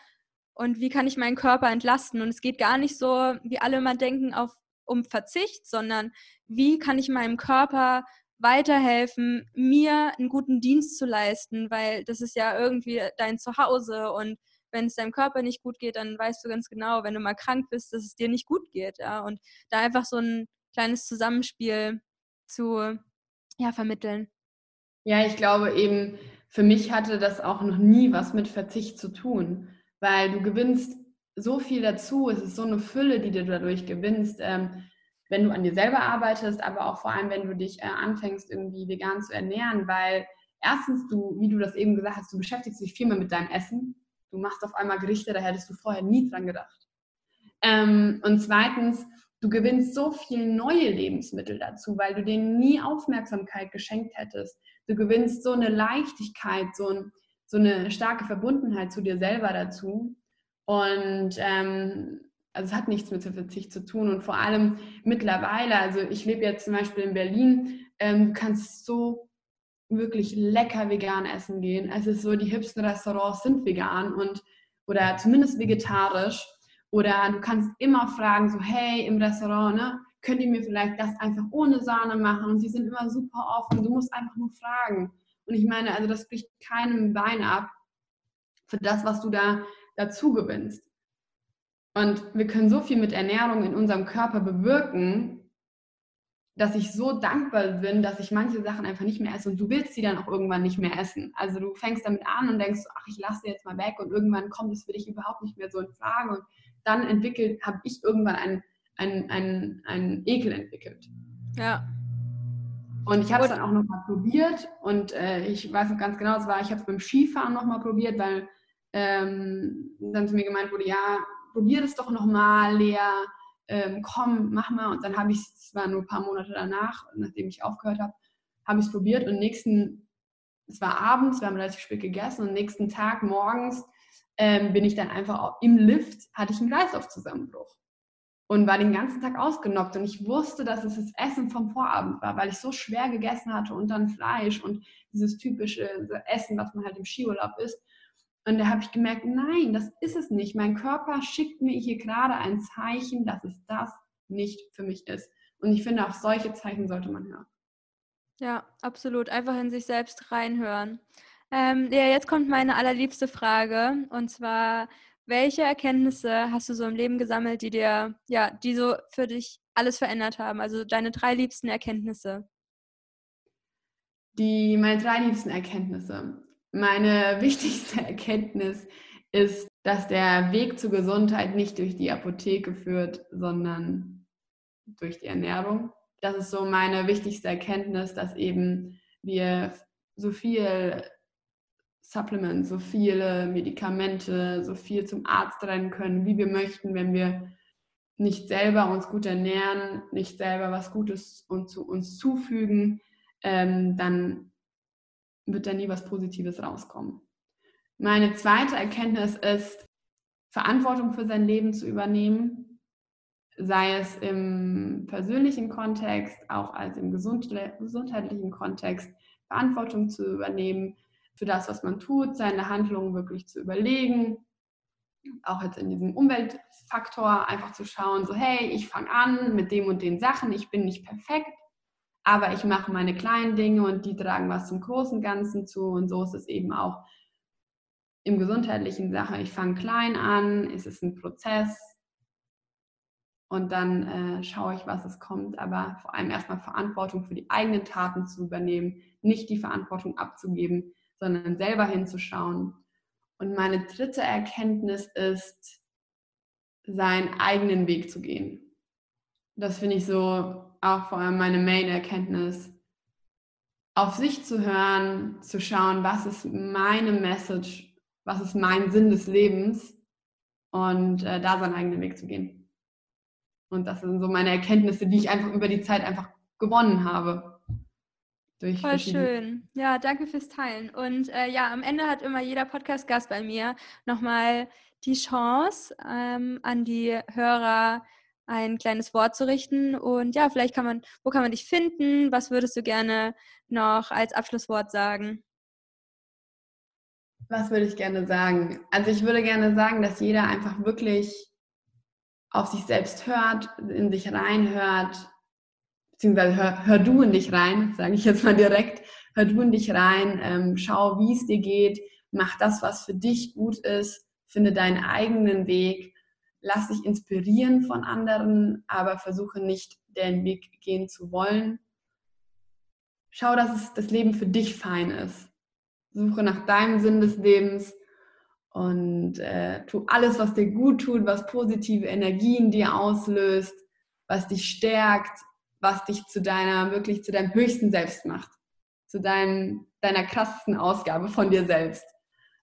und wie kann ich meinen Körper entlasten. Und es geht gar nicht so, wie alle immer denken, auf, um Verzicht, sondern wie kann ich meinem Körper weiterhelfen, mir einen guten Dienst zu leisten, weil das ist ja irgendwie dein Zuhause und wenn es deinem Körper nicht gut geht, dann weißt du ganz genau, wenn du mal krank bist, dass es dir nicht gut geht. Ja? Und da einfach so ein kleines Zusammenspiel zu ja, vermitteln. Ja, ich glaube eben, für mich hatte das auch noch nie was mit Verzicht zu tun weil du gewinnst so viel dazu. Es ist so eine Fülle, die du dadurch gewinnst, ähm, wenn du an dir selber arbeitest, aber auch vor allem, wenn du dich äh, anfängst, irgendwie vegan zu ernähren, weil erstens du, wie du das eben gesagt hast, du beschäftigst dich viel mehr mit deinem Essen. Du machst auf einmal Gerichte, da hättest du vorher nie dran gedacht. Ähm, und zweitens, du gewinnst so viele neue Lebensmittel dazu, weil du denen nie Aufmerksamkeit geschenkt hättest. Du gewinnst so eine Leichtigkeit, so ein, so eine starke Verbundenheit zu dir selber dazu. Und ähm, also es hat nichts mit Verzicht zu tun. Und vor allem mittlerweile, also ich lebe jetzt zum Beispiel in Berlin, ähm, du kannst so wirklich lecker vegan essen gehen. Es ist so, die hipsten Restaurants sind vegan und oder zumindest vegetarisch. Oder du kannst immer fragen, so hey, im Restaurant, ne, könnt ihr mir vielleicht das einfach ohne Sahne machen? Und sie sind immer super offen. Du musst einfach nur fragen. Und ich meine, also das bricht keinem Bein ab für das, was du da dazu gewinnst. Und wir können so viel mit Ernährung in unserem Körper bewirken, dass ich so dankbar bin, dass ich manche Sachen einfach nicht mehr esse und du willst sie dann auch irgendwann nicht mehr essen. Also du fängst damit an und denkst, ach, ich lasse sie jetzt mal weg und irgendwann kommt es für dich überhaupt nicht mehr so in Frage und dann entwickelt, habe ich irgendwann einen, einen, einen, einen Ekel entwickelt. Ja. Und ich habe es dann auch nochmal probiert und äh, ich weiß noch ganz genau, es war, ich habe es beim Skifahren nochmal probiert, weil ähm, dann zu mir gemeint wurde, ja, probier das doch nochmal, Lea, ähm, komm, mach mal. Und dann habe ich es, es war nur ein paar Monate danach, nachdem ich aufgehört habe, habe ich es probiert und nächsten, es war abends, wir haben relativ spät gegessen und nächsten Tag morgens ähm, bin ich dann einfach im Lift, hatte ich einen Kreislaufzusammenbruch und war den ganzen Tag ausgenockt. Und ich wusste, dass es das Essen vom Vorabend war, weil ich so schwer gegessen hatte und dann Fleisch und dieses typische Essen, was man halt im Skiurlaub isst. Und da habe ich gemerkt, nein, das ist es nicht. Mein Körper schickt mir hier gerade ein Zeichen, dass es das nicht für mich ist. Und ich finde, auch solche Zeichen sollte man hören. Ja, absolut. Einfach in sich selbst reinhören. Ähm, ja, jetzt kommt meine allerliebste Frage. Und zwar, welche Erkenntnisse hast du so im Leben gesammelt, die dir, ja, die so für dich alles verändert haben? Also deine drei liebsten Erkenntnisse. Die, meine drei liebsten Erkenntnisse. Meine (laughs) wichtigste Erkenntnis ist, dass der Weg zur Gesundheit nicht durch die Apotheke führt, sondern durch die Ernährung. Das ist so meine wichtigste Erkenntnis, dass eben wir so viel Supplements, so viele Medikamente, so viel zum Arzt rennen können, wie wir möchten, wenn wir nicht selber uns gut ernähren, nicht selber was Gutes und zu uns zufügen, ähm, dann wird da nie was Positives rauskommen. Meine zweite Erkenntnis ist, Verantwortung für sein Leben zu übernehmen, sei es im persönlichen Kontext, auch als im gesundheitlichen Kontext, Verantwortung zu übernehmen, für das, was man tut, seine Handlungen wirklich zu überlegen. Auch jetzt in diesem Umweltfaktor einfach zu schauen, so hey, ich fange an mit dem und den Sachen, ich bin nicht perfekt, aber ich mache meine kleinen Dinge und die tragen was zum großen Ganzen zu. Und so ist es eben auch im gesundheitlichen Sache. Ich fange klein an, es ist ein Prozess und dann äh, schaue ich, was es kommt. Aber vor allem erstmal Verantwortung für die eigenen Taten zu übernehmen, nicht die Verantwortung abzugeben, sondern selber hinzuschauen. Und meine dritte Erkenntnis ist, seinen eigenen Weg zu gehen. Das finde ich so auch vor allem meine Main-Erkenntnis, auf sich zu hören, zu schauen, was ist meine Message, was ist mein Sinn des Lebens und äh, da seinen eigenen Weg zu gehen. Und das sind so meine Erkenntnisse, die ich einfach über die Zeit einfach gewonnen habe. Durch Voll schön. Ja, danke fürs Teilen. Und äh, ja, am Ende hat immer jeder Podcast-Gast bei mir nochmal die Chance, ähm, an die Hörer ein kleines Wort zu richten. Und ja, vielleicht kann man, wo kann man dich finden? Was würdest du gerne noch als Abschlusswort sagen? Was würde ich gerne sagen? Also ich würde gerne sagen, dass jeder einfach wirklich auf sich selbst hört, in sich reinhört, beziehungsweise hör, hör du in dich rein, sage ich jetzt mal direkt, hör du in dich rein, ähm, schau, wie es dir geht, mach das, was für dich gut ist, finde deinen eigenen Weg, lass dich inspirieren von anderen, aber versuche nicht den Weg gehen zu wollen. Schau, dass es, das Leben für dich fein ist. Suche nach deinem Sinn des Lebens und äh, tu alles, was dir gut tut, was positive Energien dir auslöst, was dich stärkt, was dich zu deiner, wirklich zu deinem höchsten Selbst macht. Zu deinem, deiner krassesten Ausgabe von dir selbst.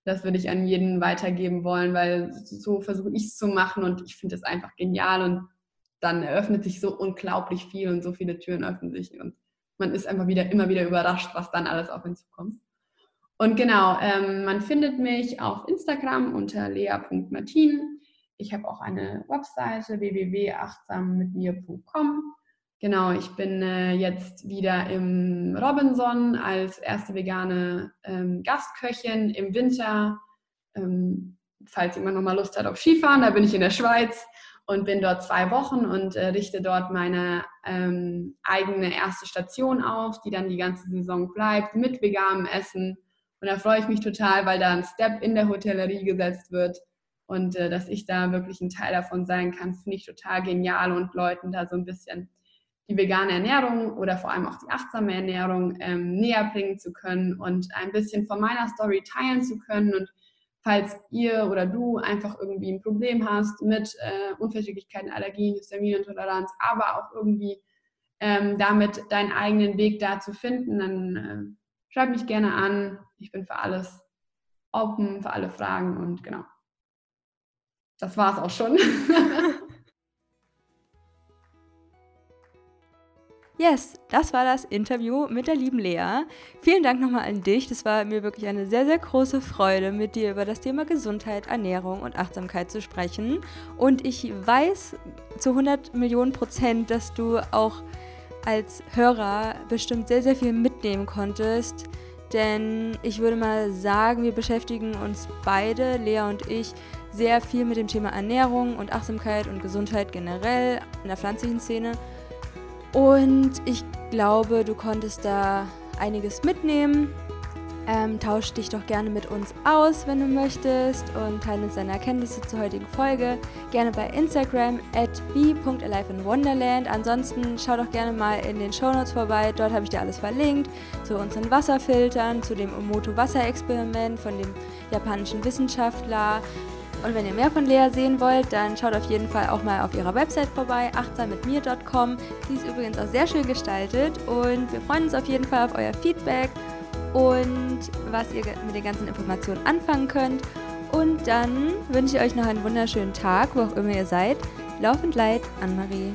Das würde ich an jeden weitergeben wollen, weil so versuche ich es zu machen und ich finde es einfach genial und dann eröffnet sich so unglaublich viel und so viele Türen öffnen sich und man ist einfach wieder immer wieder überrascht, was dann alles auf ihn zukommt. Und genau, ähm, man findet mich auf Instagram unter lea.martin. Ich habe auch eine Webseite www.achtsammitmir.com. Genau, ich bin äh, jetzt wieder im Robinson als erste vegane ähm, Gastköchin im Winter. Ähm, falls jemand nochmal Lust hat auf Skifahren, da bin ich in der Schweiz und bin dort zwei Wochen und äh, richte dort meine ähm, eigene erste Station auf, die dann die ganze Saison bleibt, mit veganem Essen. Und da freue ich mich total, weil da ein Step in der Hotellerie gesetzt wird und äh, dass ich da wirklich ein Teil davon sein kann, finde ich total genial und Leuten da so ein bisschen die vegane Ernährung oder vor allem auch die achtsame Ernährung ähm, näher bringen zu können und ein bisschen von meiner Story teilen zu können und falls ihr oder du einfach irgendwie ein Problem hast mit äh, Unverträglichkeiten, Allergien, Histaminintoleranz, aber auch irgendwie ähm, damit deinen eigenen Weg da zu finden, dann äh, schreib mich gerne an. Ich bin für alles open, für alle Fragen und genau. Das war es auch schon. (laughs) Yes, das war das Interview mit der lieben Lea. Vielen Dank nochmal an dich. Das war mir wirklich eine sehr, sehr große Freude, mit dir über das Thema Gesundheit, Ernährung und Achtsamkeit zu sprechen. Und ich weiß zu 100 Millionen Prozent, dass du auch als Hörer bestimmt sehr, sehr viel mitnehmen konntest. Denn ich würde mal sagen, wir beschäftigen uns beide, Lea und ich, sehr viel mit dem Thema Ernährung und Achtsamkeit und Gesundheit generell in der pflanzlichen Szene. Und ich glaube, du konntest da einiges mitnehmen. Ähm, tausch dich doch gerne mit uns aus, wenn du möchtest und teile uns deine Erkenntnisse zur heutigen Folge. Gerne bei Instagram at b.aliveinwonderland. Ansonsten schau doch gerne mal in den Shownotes vorbei. Dort habe ich dir alles verlinkt zu unseren Wasserfiltern, zu dem Omoto-Wasserexperiment von dem japanischen Wissenschaftler, und wenn ihr mehr von Lea sehen wollt, dann schaut auf jeden Fall auch mal auf ihrer Website vorbei, achtsammitmir.com. Die ist übrigens auch sehr schön gestaltet und wir freuen uns auf jeden Fall auf euer Feedback und was ihr mit den ganzen Informationen anfangen könnt. Und dann wünsche ich euch noch einen wunderschönen Tag, wo auch immer ihr seid. Laufend Leid, Anne-Marie.